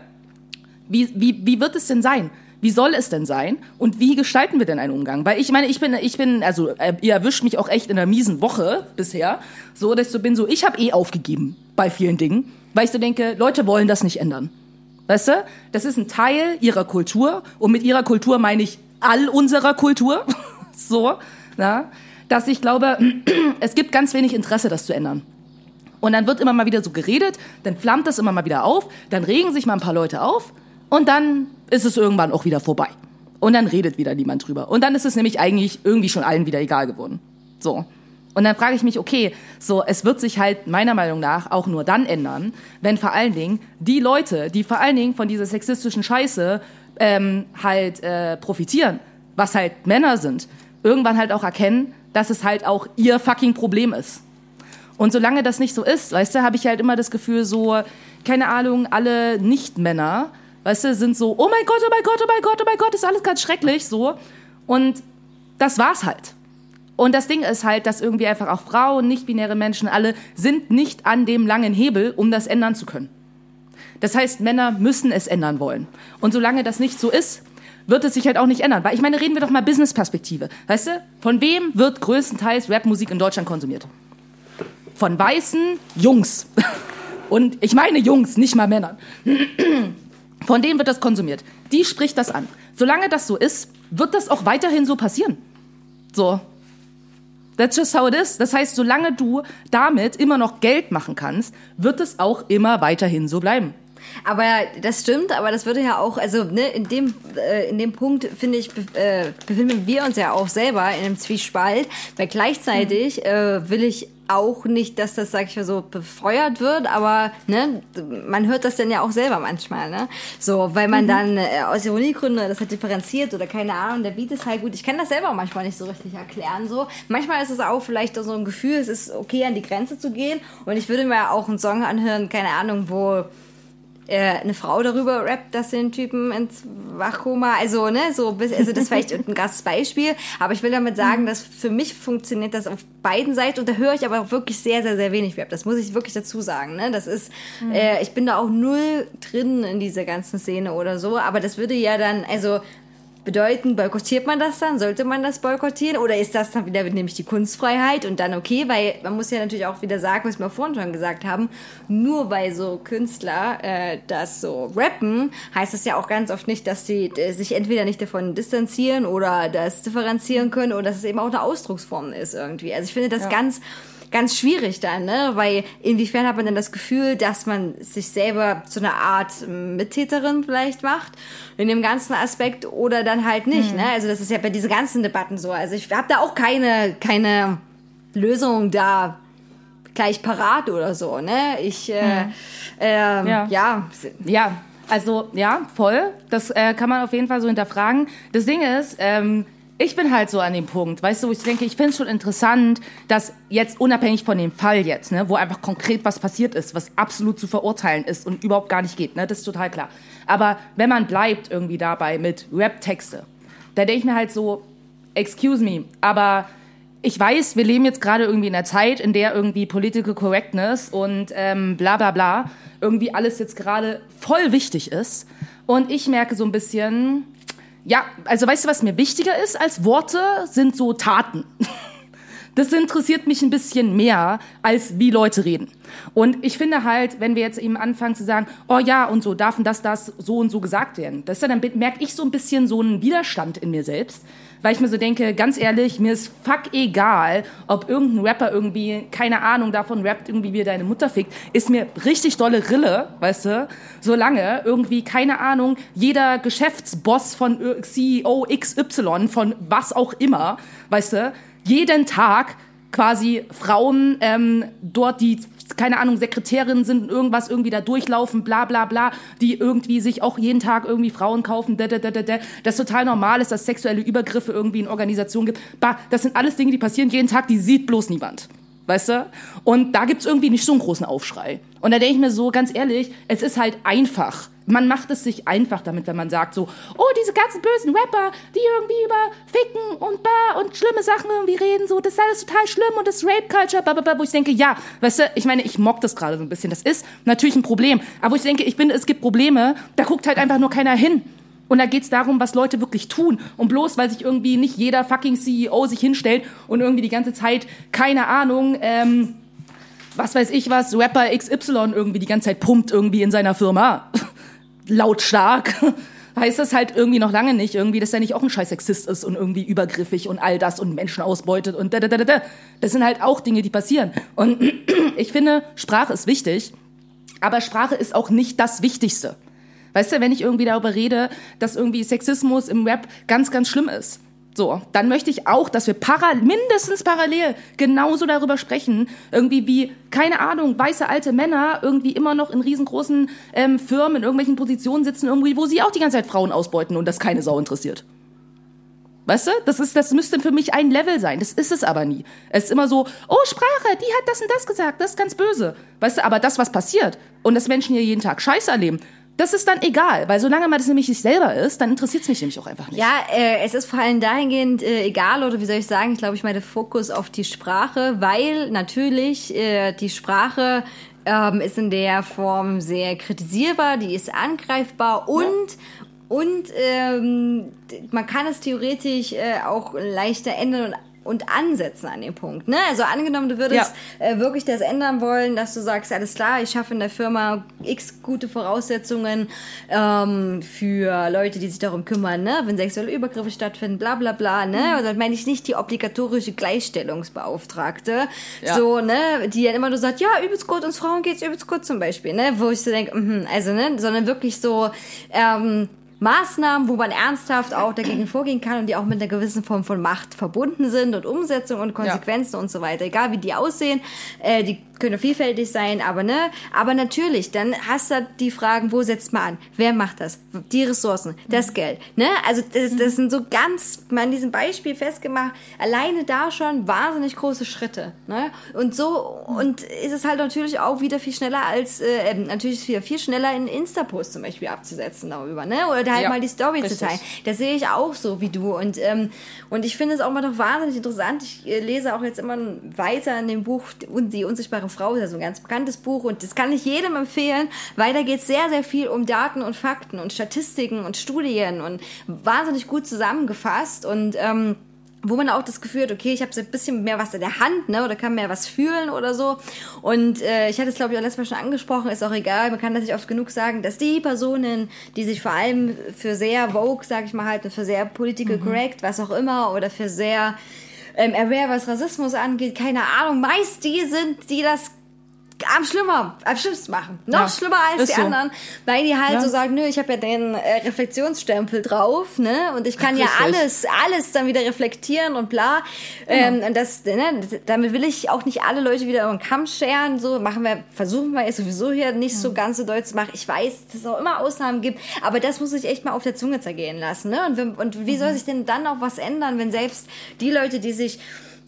wie, wie, wie wird es denn sein? Wie soll es denn sein? Und wie gestalten wir denn einen Umgang? Weil ich meine, ich bin, ich bin, also äh, ihr erwischt mich auch echt in einer miesen Woche bisher, so dass ich so bin, so ich habe eh aufgegeben bei vielen Dingen, weil ich so denke, Leute wollen das nicht ändern. Weißt du? Das ist ein Teil ihrer Kultur und mit ihrer Kultur meine ich all unserer Kultur. so, na? Dass ich glaube, es gibt ganz wenig Interesse, das zu ändern. Und dann wird immer mal wieder so geredet, dann flammt das immer mal wieder auf, dann regen sich mal ein paar Leute auf und dann ist es irgendwann auch wieder vorbei. Und dann redet wieder niemand drüber. Und dann ist es nämlich eigentlich irgendwie schon allen wieder egal geworden. So. Und dann frage ich mich, okay, so, es wird sich halt meiner Meinung nach auch nur dann ändern, wenn vor allen Dingen die Leute, die vor allen Dingen von dieser sexistischen Scheiße ähm, halt äh, profitieren, was halt Männer sind, irgendwann halt auch erkennen, dass es halt auch ihr fucking Problem ist. Und solange das nicht so ist, weißt du, habe ich halt immer das Gefühl, so, keine Ahnung, alle Nicht-Männer, weißt du, sind so, oh mein Gott, oh mein Gott, oh mein Gott, oh mein Gott, ist alles ganz schrecklich, so. Und das war's halt. Und das Ding ist halt, dass irgendwie einfach auch Frauen, nicht-binäre Menschen, alle sind nicht an dem langen Hebel, um das ändern zu können. Das heißt, Männer müssen es ändern wollen. Und solange das nicht so ist, wird es sich halt auch nicht ändern. Weil ich meine, reden wir doch mal Business-Perspektive. Weißt du, von wem wird größtenteils Rapmusik in Deutschland konsumiert? Von weißen Jungs. Und ich meine Jungs, nicht mal Männern. Von denen wird das konsumiert. Die spricht das an. Solange das so ist, wird das auch weiterhin so passieren. So. That's just how it is. Das heißt, solange du damit immer noch Geld machen kannst, wird es auch immer weiterhin so bleiben. Aber das stimmt, aber das würde ja auch, also ne, in dem äh, in dem Punkt finde ich äh, befinden wir uns ja auch selber in einem Zwiespalt, weil gleichzeitig äh, will ich auch nicht, dass das, sag ich mal so, befeuert wird, aber ne, man hört das dann ja auch selber manchmal, ne? So, weil man dann äh, aus Ironiegründen das hat differenziert oder keine Ahnung, der Beat ist halt gut. Ich kann das selber manchmal nicht so richtig erklären. So, manchmal ist es auch vielleicht so ein Gefühl, es ist okay, an die Grenze zu gehen. Und ich würde mir auch einen Song anhören, keine Ahnung, wo äh, eine Frau darüber rappt, dass sie den Typen ins Wachkoma, also ne, so bis, also das ist vielleicht ein krasses Beispiel, aber ich will damit sagen, dass für mich funktioniert das auf beiden Seiten und da höre ich aber auch wirklich sehr, sehr, sehr wenig Rap. Das muss ich wirklich dazu sagen, ne? Das ist, äh, ich bin da auch null drin in dieser ganzen Szene oder so, aber das würde ja dann, also bedeuten, boykottiert man das dann? Sollte man das boykottieren? Oder ist das dann wieder nämlich die Kunstfreiheit und dann okay? Weil man muss ja natürlich auch wieder sagen, was wir vorhin schon gesagt haben, nur weil so Künstler äh, das so rappen, heißt das ja auch ganz oft nicht, dass sie äh, sich entweder nicht davon distanzieren oder das differenzieren können oder dass es eben auch eine Ausdrucksform ist irgendwie. Also ich finde das ganz ganz schwierig dann, ne? Weil inwiefern hat man dann das Gefühl, dass man sich selber zu einer Art Mittäterin vielleicht macht in dem ganzen Aspekt oder dann halt nicht, ne? Also das ist ja bei diesen ganzen Debatten so. Also ich habe da auch keine keine Lösung da gleich parat oder so, ne? Ich äh, äh, ja. Ja. Ja, also ja, voll. Das äh, kann man auf jeden Fall so hinterfragen. Das Ding ist, ähm, ich bin halt so an dem Punkt, weißt du, wo ich denke, ich finde es schon interessant, dass jetzt unabhängig von dem Fall jetzt, ne, wo einfach konkret was passiert ist, was absolut zu verurteilen ist und überhaupt gar nicht geht, ne, das ist total klar. Aber wenn man bleibt irgendwie dabei mit Rap-Texte, da denke ich mir halt so, excuse me, aber ich weiß, wir leben jetzt gerade irgendwie in einer Zeit, in der irgendwie Political Correctness und ähm, bla bla bla irgendwie alles jetzt gerade voll wichtig ist. Und ich merke so ein bisschen, ja, also weißt du, was mir wichtiger ist als Worte, sind so Taten. Das interessiert mich ein bisschen mehr, als wie Leute reden. Und ich finde halt, wenn wir jetzt eben anfangen zu sagen, oh ja, und so darf und das, das so und so gesagt werden, das ist ja dann merke ich so ein bisschen so einen Widerstand in mir selbst, weil ich mir so denke, ganz ehrlich, mir ist fuck egal, ob irgendein Rapper irgendwie, keine Ahnung davon rappt, irgendwie wie er deine Mutter fickt, ist mir richtig dolle Rille, weißt du, solange irgendwie, keine Ahnung, jeder Geschäftsboss von CEO XY, von was auch immer, weißt du, jeden Tag quasi Frauen ähm, dort, die keine Ahnung, Sekretärinnen sind, irgendwas irgendwie da durchlaufen, bla bla bla, die irgendwie sich auch jeden Tag irgendwie Frauen kaufen, da, da, da, da, da. das total normal ist, dass sexuelle Übergriffe irgendwie in Organisationen gibt. Bah, das sind alles Dinge, die passieren jeden Tag, die sieht bloß niemand. Weißt du? Und da gibt's irgendwie nicht so einen großen Aufschrei. Und da denke ich mir so, ganz ehrlich, es ist halt einfach. Man macht es sich einfach damit, wenn man sagt so, oh, diese ganzen bösen Rapper, die irgendwie über Ficken und Bar und schlimme Sachen irgendwie reden, so, das ist alles total schlimm und das Rape Culture, bla, bla, bla, wo ich denke, ja, weißt du, ich meine, ich mock das gerade so ein bisschen. Das ist natürlich ein Problem. Aber wo ich denke, ich finde, es gibt Probleme, da guckt halt einfach nur keiner hin. Und da geht's darum, was Leute wirklich tun. Und bloß, weil sich irgendwie nicht jeder fucking CEO sich hinstellt und irgendwie die ganze Zeit, keine Ahnung, ähm, was weiß ich was, Rapper XY irgendwie die ganze Zeit pumpt irgendwie in seiner Firma. Lautstark. Heißt das halt irgendwie noch lange nicht, irgendwie, dass er nicht auch ein scheiß Sexist ist und irgendwie übergriffig und all das und Menschen ausbeutet und da, da, da, da, da. Das sind halt auch Dinge, die passieren. Und ich finde, Sprache ist wichtig, aber Sprache ist auch nicht das Wichtigste. Weißt du, wenn ich irgendwie darüber rede, dass irgendwie Sexismus im Rap ganz, ganz schlimm ist. So, dann möchte ich auch, dass wir para mindestens parallel genauso darüber sprechen, irgendwie wie, keine Ahnung, weiße alte Männer irgendwie immer noch in riesengroßen ähm, Firmen in irgendwelchen Positionen sitzen, irgendwie, wo sie auch die ganze Zeit Frauen ausbeuten und das keine Sau interessiert. Weißt du, das ist, das müsste für mich ein Level sein. Das ist es aber nie. Es ist immer so, oh, Sprache, die hat das und das gesagt, das ist ganz böse. Weißt du, aber das, was passiert und dass Menschen hier jeden Tag Scheiße erleben, das ist dann egal, weil solange man das nämlich nicht selber ist, dann interessiert es mich nämlich auch einfach nicht. Ja, äh, es ist vor allem dahingehend äh, egal, oder wie soll ich sagen, ich glaube, ich meine Fokus auf die Sprache, weil natürlich äh, die Sprache ähm, ist in der Form sehr kritisierbar, die ist angreifbar und und ähm, man kann es theoretisch äh, auch leichter ändern und und ansetzen an dem Punkt. Ne? Also angenommen, du würdest äh, wirklich das ändern wollen, dass du sagst, alles klar, ich schaffe in der Firma x gute Voraussetzungen ähm, für Leute, die sich darum kümmern, ne? wenn sexuelle Übergriffe stattfinden, bla bla bla. Ne? Mhm. Und dann meine ich nicht die obligatorische Gleichstellungsbeauftragte, Ja. so, ne, die dann immer nur sagt, ja, übelst gut, uns Frauen geht's übelst gut zum Beispiel, ne? Wo ich so denke, mhm, also, ne, sondern wirklich so, ähm, Maßnahmen, wo man ernsthaft auch dagegen vorgehen kann und die auch mit einer gewissen Form von Macht verbunden sind und Umsetzung und Konsequenzen und so weiter. Egal wie die aussehen, äh, die können vielfältig sein, aber ne, aber natürlich, dann hast du die Fragen, wo setzt man an? Wer macht das? Die Ressourcen, das Geld, ne? Also das, das sind so ganz, mal in diesem Beispiel festgemacht, alleine da schon wahnsinnig große Schritte, ne? Und so und ist es halt natürlich auch wieder viel schneller als äh, natürlich viel, viel schneller in Insta-Post zum Beispiel abzusetzen darüber, ne? Oder da halt Ja, mal die Story richtig. zu teilen. Das sehe ich auch so wie du. Und, ähm, und ich finde es auch mal doch wahnsinnig interessant. Ich äh, lese auch jetzt immer weiter in dem Buch Die unsichtbare Frau, das ist ein ganz bekanntes Buch. Und das kann ich jedem empfehlen, weil da geht es sehr, sehr viel um Daten und Fakten und Statistiken und Studien und wahnsinnig gut zusammengefasst. Und ähm, wo man auch das Gefühl hat, okay, ich habe so ein bisschen mehr was in der Hand, ne, oder kann mehr was fühlen oder so. Und äh, ich hatte es, glaube ich, auch letztes Mal schon angesprochen, ist auch egal, man kann natürlich oft genug sagen, dass die Personen, die sich vor allem für sehr Vogue, sage ich mal halt, für sehr political correct, was auch immer, oder für sehr ähm, aware, was Rassismus angeht, keine Ahnung, meist die sind, die das am schlimmer, am schlimmsten machen. Noch Ja, schlimmer als die so. anderen, weil die halt Ja. so sagen, nö, ich habe ja den äh, Reflexionsstempel drauf, ne? Und ich kann ja Richtig. alles, alles dann wieder reflektieren und bla. Ähm, und das, ne, damit will ich auch nicht alle Leute wieder über den Kamm scheren. So machen wir, versuchen wir jetzt sowieso hier nicht so ganz so doll zu machen. Ich weiß, dass es auch immer Ausnahmen gibt, aber das muss ich echt mal auf der Zunge zergehen lassen. Ne? Und, und wie soll sich denn dann auch was ändern, wenn selbst die Leute, die sich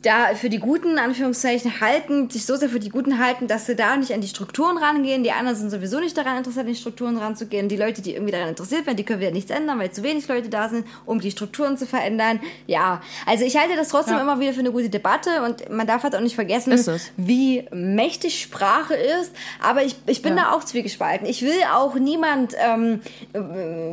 da für die Guten, Anführungszeichen, halten, sich so sehr für die Guten halten, dass sie da nicht an die Strukturen rangehen. Die anderen sind sowieso nicht daran interessiert, an die Strukturen ranzugehen. Die Leute, die irgendwie daran interessiert werden, die können wieder nichts ändern, weil zu wenig Leute da sind, um die Strukturen zu verändern. Ja, also ich halte das trotzdem Ja. immer wieder für eine gute Debatte und man darf halt auch nicht vergessen, wie mächtig Sprache ist. Aber ich, ich bin Ja. da auch zwiegespalten. Ich will auch niemand, ähm, äh,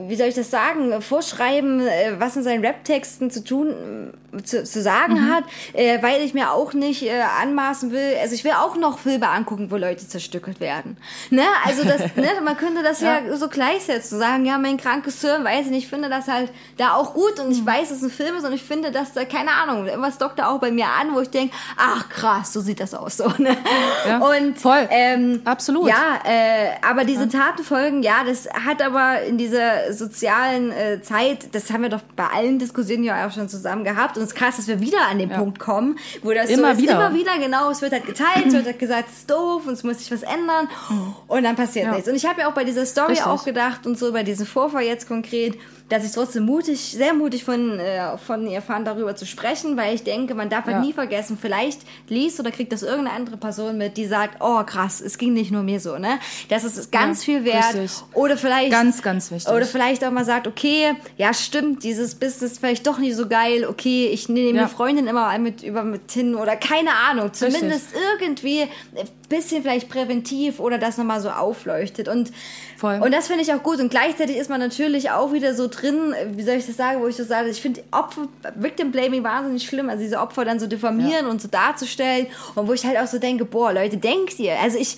wie soll ich das sagen, vorschreiben, äh, was in seinen Rap-Texten zu tun, zu, zu sagen Mhm. hat, äh, weil ich mir auch nicht äh, anmaßen will. Also ich will auch noch Filme angucken, wo Leute zerstückelt werden. Ne? Also das, ne, man könnte das ja. so gleichsetzen, sagen, ja, mein krankes Hirn, weiß ich nicht, ich finde das halt da auch gut und Mhm. ich weiß, dass es ein Film ist und ich finde, dass da, keine Ahnung, irgendwas dockt da auch bei mir an, wo ich denke, ach krass, so sieht das aus. So, ne? Ja, und voll. Ähm, Absolut. Ja, äh, aber diese Tatenfolgen, ja, das hat aber in dieser sozialen äh, Zeit, das haben wir doch bei allen Diskussionen ja auch schon zusammen gehabt. Und es ist krass, dass wir wieder an den Punkt kommen, wo das so Immer ist, wieder. immer wieder, genau, es wird halt geteilt, es wird halt gesagt, es ist doof und es muss sich was ändern und dann passiert Ja. nichts. Und ich habe ja auch bei dieser Story Richtig. auch gedacht und so bei diesem Vorfall jetzt konkret, dass ich trotzdem mutig, sehr mutig von, äh, von ihr fand, darüber zu sprechen, weil ich denke, man darf halt Ja. nie vergessen, vielleicht liest oder kriegt das irgendeine andere Person mit, die sagt, oh krass, es ging nicht nur mir so, ne? Das ist ganz Ja, viel wert. richtig. Oder vielleicht Ganz, ganz wichtig. Oder vielleicht auch mal sagt, okay, ja stimmt, dieses Business vielleicht doch nicht so geil, okay, ich nehme Ja. die Freundin immer mit über mit hin oder keine Ahnung, zumindest irgendwie ein bisschen vielleicht präventiv oder das nochmal so aufleuchtet. Und Voll. und das finde ich auch gut. Und gleichzeitig ist man natürlich auch wieder so drin, wie soll ich das sagen, wo ich so sage, ich finde Opfer, Victim Blaming wahnsinnig schlimm, also diese Opfer dann so diffamieren und so darzustellen. Und wo ich halt auch so denke, boah, Leute, denkt ihr, also ich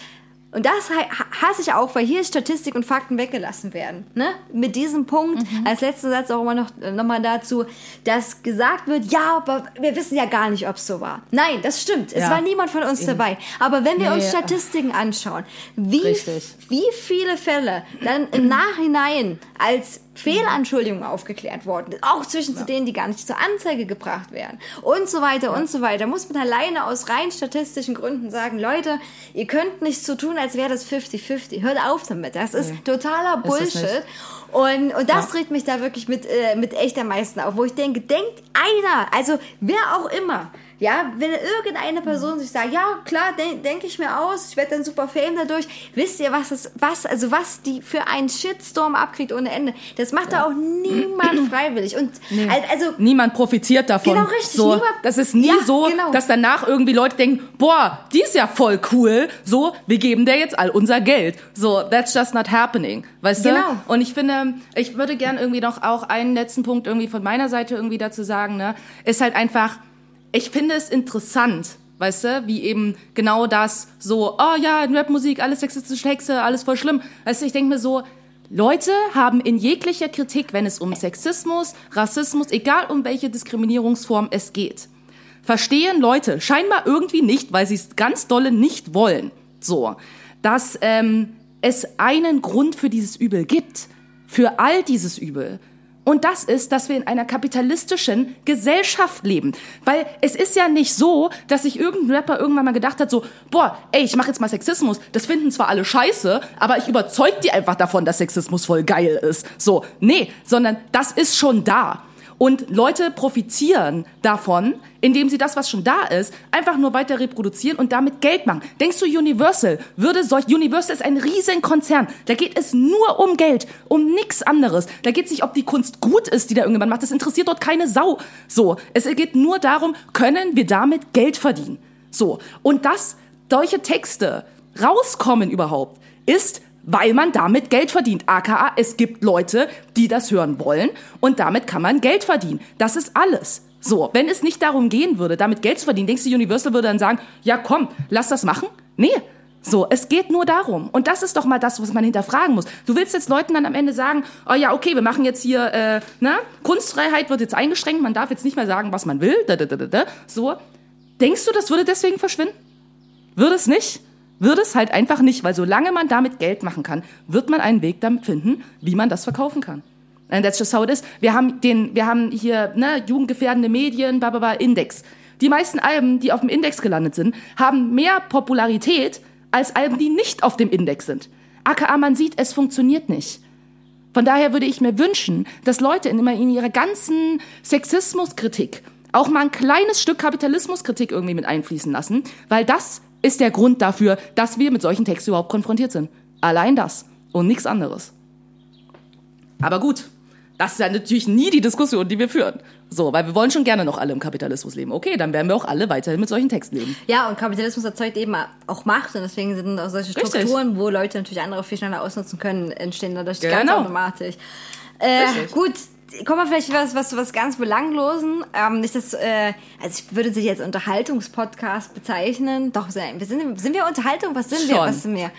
und das ha- hasse ich auch, weil hier Statistik und Fakten weggelassen werden. Ne? Mit diesem Punkt, Mhm. als letzten Satz auch immer noch, äh, noch mal dazu, dass gesagt wird, ja, aber wir wissen ja gar nicht, ob es so war. Nein, das stimmt. Es Ja. war niemand von uns dabei. Aber wenn wir Nee, uns. Statistiken anschauen, wie, Richtig. wie viele Fälle dann im Nachhinein als Fehlanschuldigungen aufgeklärt worden auch zwischen zu denen, die gar nicht zur Anzeige gebracht werden und so weiter und so weiter, muss man alleine aus rein statistischen Gründen sagen, Leute, ihr könnt nicht so tun, als wäre das 50-50. Hört auf damit. Das ist totaler Ist es Bullshit. Und, und das Ja. regt mich da wirklich mit, äh, mit echt am meisten auf, wo ich denke, denkt einer, also wer auch immer, ja, wenn irgendeine Person sich sagt, ja, klar, denke denk ich mir aus, ich werde dann super fame dadurch, wisst ihr, was das, was, also was die für einen Shitstorm abkriegt ohne Ende, das macht da auch niemand freiwillig. Und al- also, Niemand profitiert davon. Genau, richtig. So, Niemand- das ist nie Ja, so, genau. dass danach irgendwie Leute denken, boah, die ist ja voll cool. So, wir geben der jetzt all unser Geld. So, that's just not happening. Weißt Genau. du? Und ich finde, ich würde gern irgendwie noch auch einen letzten Punkt irgendwie von meiner Seite irgendwie dazu sagen, ne, ist halt einfach, ich finde es interessant, weißt du, wie eben genau das so, oh ja, in Rapmusik, alles sexistische Texte, alles voll schlimm. Weißt du, ich denke mir so, Leute haben in jeglicher Kritik, wenn es um Sexismus, Rassismus, egal um welche Diskriminierungsform es geht, verstehen Leute scheinbar irgendwie nicht, weil sie es ganz dolle nicht wollen, so, dass ähm, es einen Grund für dieses Übel gibt, für all dieses Übel. Und das ist, dass wir in einer kapitalistischen Gesellschaft leben. Weil es ist ja nicht so, dass sich irgendein Rapper irgendwann mal gedacht hat, so, boah, ey, ich mache jetzt mal Sexismus. Das finden zwar alle scheiße, aber ich überzeug die einfach davon, dass Sexismus voll geil ist. So, nee, sondern das ist schon da. Und Leute profitieren davon, indem sie das, was schon da ist, einfach nur weiter reproduzieren und damit Geld machen. Denkst du, Universal würde solch, Universal ist ein riesen Konzern. Da geht es nur um Geld, um nichts anderes. Da geht es nicht, ob die Kunst gut ist, die da irgendjemand macht. Das interessiert dort keine Sau. So. Es geht nur darum, können wir damit Geld verdienen? So. Und dass solche Texte rauskommen überhaupt, ist weil man damit Geld verdient. AKA, es gibt Leute, die das hören wollen und damit kann man Geld verdienen. Das ist alles. So, wenn es nicht darum gehen würde, damit Geld zu verdienen, denkst du, Universal würde dann sagen, ja komm, lass das machen? Nee. So, es geht nur darum. Und das ist doch mal das, was man hinterfragen muss. Du willst jetzt Leuten dann am Ende sagen, oh ja, okay, wir machen jetzt hier, äh, ne, Kunstfreiheit wird jetzt eingeschränkt, man darf jetzt nicht mehr sagen, was man will. Da, da, da, da. So, denkst du, das würde deswegen verschwinden? Würde es nicht? Würde es halt einfach nicht, weil solange man damit Geld machen kann, wird man einen Weg damit finden, wie man das verkaufen kann. And that's just how it is. Wir haben den, wir haben hier, ne, jugendgefährdende Medien, bababa, Index. Die meisten Alben, die auf dem Index gelandet sind, haben mehr Popularität als Alben, die nicht auf dem Index sind. AKA, man sieht, es funktioniert nicht. Von daher würde ich mir wünschen, dass Leute in in ihrer ganzen Sexismuskritik auch mal ein kleines Stück Kapitalismuskritik irgendwie mit einfließen lassen, weil das ist der Grund dafür, dass wir mit solchen Texten überhaupt konfrontiert sind. Allein das und nichts anderes. Aber gut, das ist ja natürlich nie die Diskussion, die wir führen. So, weil wir wollen schon gerne noch alle im Kapitalismus leben. Okay, dann werden wir auch alle weiterhin mit solchen Texten leben. Ja, und Kapitalismus erzeugt eben auch Macht und deswegen sind auch solche Richtig. Strukturen, wo Leute natürlich andere viel schneller ausnutzen können, entstehen dadurch ganz Genau. automatisch. Äh, Richtig. gut, kommen wir vielleicht was, was, was ganz Belanglosen. Ähm, nicht das, äh, also ich würde sich jetzt Unterhaltungspodcast bezeichnen. Doch, sind wir, sind, wir Unterhaltung? Was sind wir? Schon. Was sind wir?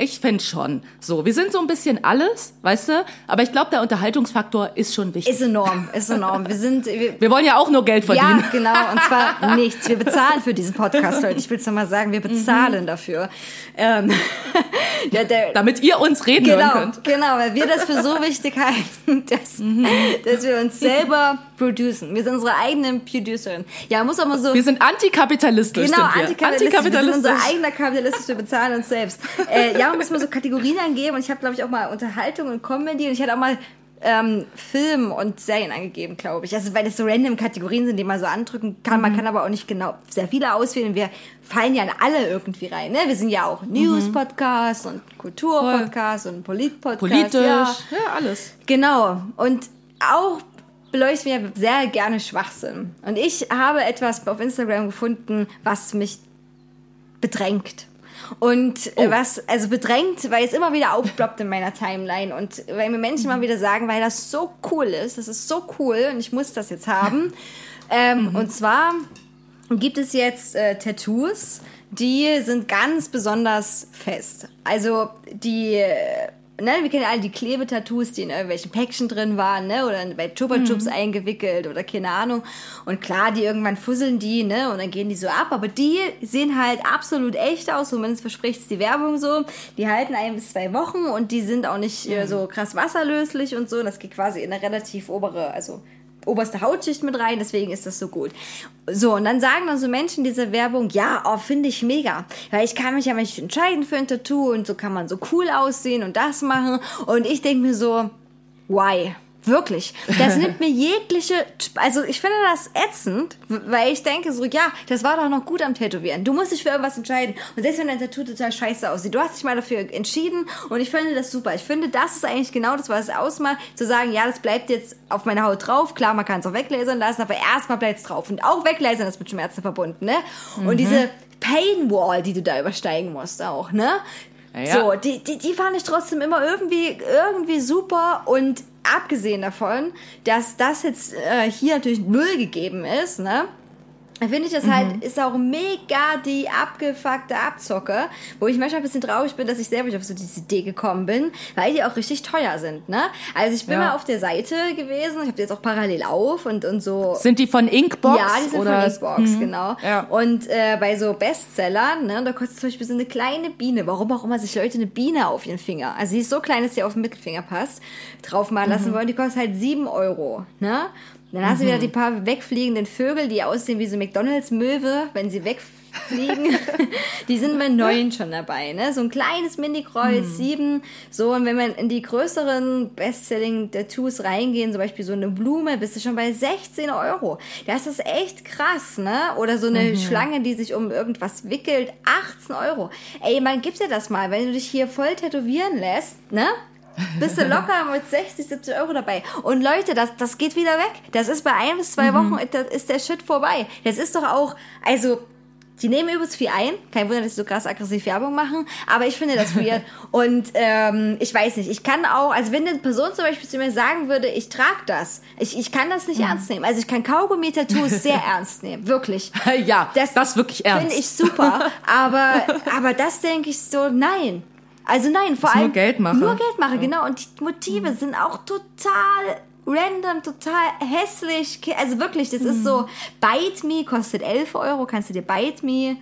Ich fände schon. So, wir sind so ein bisschen alles, weißt du? Aber ich glaube, der Unterhaltungsfaktor ist schon wichtig. Ist enorm, ist enorm. Wir sind, wir, wir wollen ja auch nur Geld verdienen. Ja, genau. Und zwar nichts. Wir bezahlen für diesen Podcast heute. Ich will es nochmal sagen, wir bezahlen dafür. Ähm, der, der, Damit ihr uns reden hören genau, könnt. genau, weil wir das für so wichtig halten, dass, Mhm. dass wir uns selber producen. Wir sind unsere eigenen Producerin. Ja, muss auch mal so... Wir sind antikapitalistisch. Genau, sind wir. antikapitalistisch. Wir sind unser eigener Kapitalist, wir bezahlen uns selbst. Äh, ja, man muss mal so Kategorien angeben und ich habe, glaube ich, auch mal Unterhaltung und Comedy und ich hatte auch mal ähm, Film und Serien angegeben, glaube ich. Also, weil das so random Kategorien sind, die man so andrücken kann. Mhm. Man kann aber auch nicht genau sehr viele auswählen. Wir fallen ja in alle irgendwie rein. Ne? Wir sind ja auch News-Podcast und Kultur-Podcast und Polit-Podcast. Politisch. Ja. ja, alles. Genau. Und auch beleuchten wir sehr gerne Schwachsinn. Und ich habe etwas auf Instagram gefunden, was mich bedrängt. Und äh, Oh. was, also bedrängt, weil es immer wieder aufploppt in meiner Timeline und weil mir Menschen mal wieder sagen, weil das so cool ist, das ist so cool und ich muss das jetzt haben. Ähm, Und zwar gibt es jetzt äh, Tattoos, die sind ganz besonders fest. Also die, äh, ne, wir kennen alle die Klebetattoos, die in irgendwelchen Päckchen drin waren, ne, oder bei Chupa Chups eingewickelt oder keine Ahnung. Und klar, die irgendwann fusseln die, ne, und dann gehen die so ab. Aber die sehen halt absolut echt aus, zumindest verspricht es die Werbung so. Die halten ein bis zwei Wochen und die sind auch nicht äh, so krass wasserlöslich und so. Das geht quasi in eine relativ obere, also oberste Hautschicht mit rein, deswegen ist das so gut. So, und dann sagen dann so Menschen diese Werbung, ja, oh, finde ich mega. Weil ich kann mich ja nicht entscheiden für ein Tattoo und so kann man so cool aussehen und das machen. Und ich denke mir so, why? Wirklich. Das nimmt mir jegliche, also ich finde das ätzend, weil ich denke so, ja, das war doch noch gut am Tätowieren. Du musst dich für irgendwas entscheiden. Und selbst wenn dein Tattoo total scheiße aussieht, du hast dich mal dafür entschieden und ich finde das super. Ich finde, das ist eigentlich genau das, was es ausmacht, zu sagen, ja, das bleibt jetzt auf meiner Haut drauf. Klar, man kann es auch weglasern lassen, aber erstmal bleibt es drauf. Und auch weglasern ist mit Schmerzen verbunden, ne? Und diese Pain Wall, die du da übersteigen musst auch, ne? Ja. So, die, die, die fand ich trotzdem immer irgendwie, irgendwie super und abgesehen davon, dass das jetzt äh, hier natürlich null gegeben ist, ne? Finde ich das halt, ist auch mega die abgefuckte Abzocke, wo ich manchmal ein bisschen traurig bin, dass ich selber nicht auf so diese Idee gekommen bin, weil die auch richtig teuer sind, ne? Also ich bin Ja. mal auf der Seite gewesen, ich habe die jetzt auch parallel auf und, und so. Sind die von Inkbox? Ja, die sind oder? von Xbox, genau. Ja. Und äh, bei so Bestsellern, ne, da kostet zum Beispiel so eine kleine Biene, warum auch immer sich Leute eine Biene auf ihren Finger, also die ist so klein, dass sie auf den Mittelfinger passt, draufmalen Mhm. lassen wollen, die kostet halt 7 Euro, ne? Dann hast du Mhm. wieder die paar wegfliegenden Vögel, die aussehen wie so McDonalds-Möwe, wenn sie wegfliegen. die sind bei neun schon dabei, ne? So ein kleines Mini-Kreuz, Mhm. sieben. So, und wenn man in die größeren Bestselling-Tattoos reingehen, zum Beispiel so eine Blume, bist du schon bei 16 Euro. Das ist echt krass, ne? Oder so eine Mhm. Schlange, die sich um irgendwas wickelt, 18 Euro. Ey, man gibt dir das mal, wenn du dich hier voll tätowieren lässt, ne? Bist du locker mit 60, 70 Euro dabei. Und Leute, das, das geht wieder weg. Das ist bei ein bis zwei Wochen, das ist der Shit vorbei. Das ist doch auch, also, die nehmen übelst viel ein. Kein Wunder, dass sie so krass aggressiv Werbung machen. Aber ich finde das weird. Und ähm, ich weiß nicht, ich kann auch, also wenn eine Person zum Beispiel zu mir sagen würde, ich trage das, ich, ich kann das nicht ernst nehmen. Also ich kann Kaugummi-Tattoos sehr ernst nehmen. Wirklich. Ja, das wirklich ernst. Finde ich super. Aber, aber das denke ich so, nein. Also nein, vor Ist nur allem Geldmache. Nur Geldmache, genau. Und die Motive sind auch total random, total hässlich. Also wirklich, das ist so, Bite Me kostet 11 Euro, kannst du dir Bite Me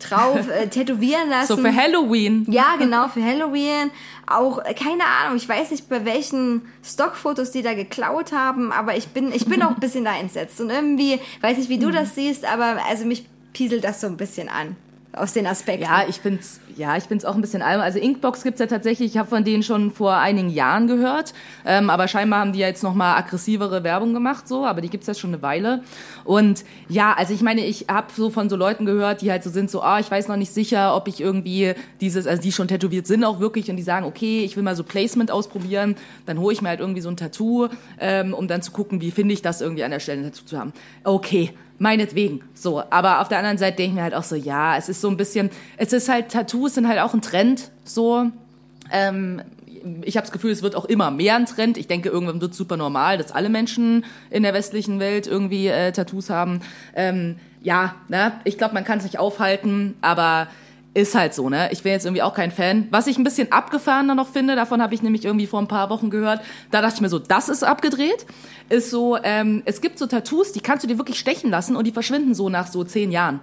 drauf äh, tätowieren lassen. so für Halloween. Ja, genau, für Halloween. Auch, äh, keine Ahnung, ich weiß nicht, bei welchen Stockfotos die da geklaut haben, aber ich bin, ich bin auch ein bisschen da entsetzt. Und irgendwie, weiß nicht, wie Mhm. du das siehst, aber also mich pieselt das so ein bisschen an. Aus den Aspekten. Ja, ich find's, ja, ich find's auch ein bisschen albern. Also Inkbox gibt's ja tatsächlich, ich habe von denen schon vor einigen Jahren gehört, ähm, aber scheinbar haben die ja jetzt noch mal aggressivere Werbung gemacht, so, aber die gibt's ja schon eine Weile. Und ja, also ich meine, ich habe so von so Leuten gehört, die halt so sind, so, ah, ich weiß noch nicht sicher, ob ich irgendwie dieses, also die schon tätowiert sind auch wirklich und die sagen, okay, ich will mal so Placement ausprobieren, dann hole ich mir halt irgendwie so ein Tattoo, ähm, um dann zu gucken, wie finde ich das irgendwie an der Stelle ein Tattoo zu haben. Okay, meinetwegen. So, aber auf der anderen Seite denke ich mir halt auch so, ja, es ist so ein bisschen, es ist halt, Tattoos sind halt auch ein Trend, so. Ähm, ich habe das Gefühl, es wird auch immer mehr ein Trend. Ich denke, irgendwann wird es super normal, dass alle Menschen in der westlichen Welt irgendwie äh, Tattoos haben. Ähm, ja, ne? ich glaube, man kann es nicht aufhalten, aber ist halt so, ne? Ich bin jetzt irgendwie auch kein Fan. Was ich ein bisschen abgefahrener noch finde, davon habe ich nämlich irgendwie vor ein paar Wochen gehört, da dachte ich mir so, das ist abgedreht, ist so, ähm, es gibt so Tattoos, die kannst du dir wirklich stechen lassen und die verschwinden so nach so zehn Jahren.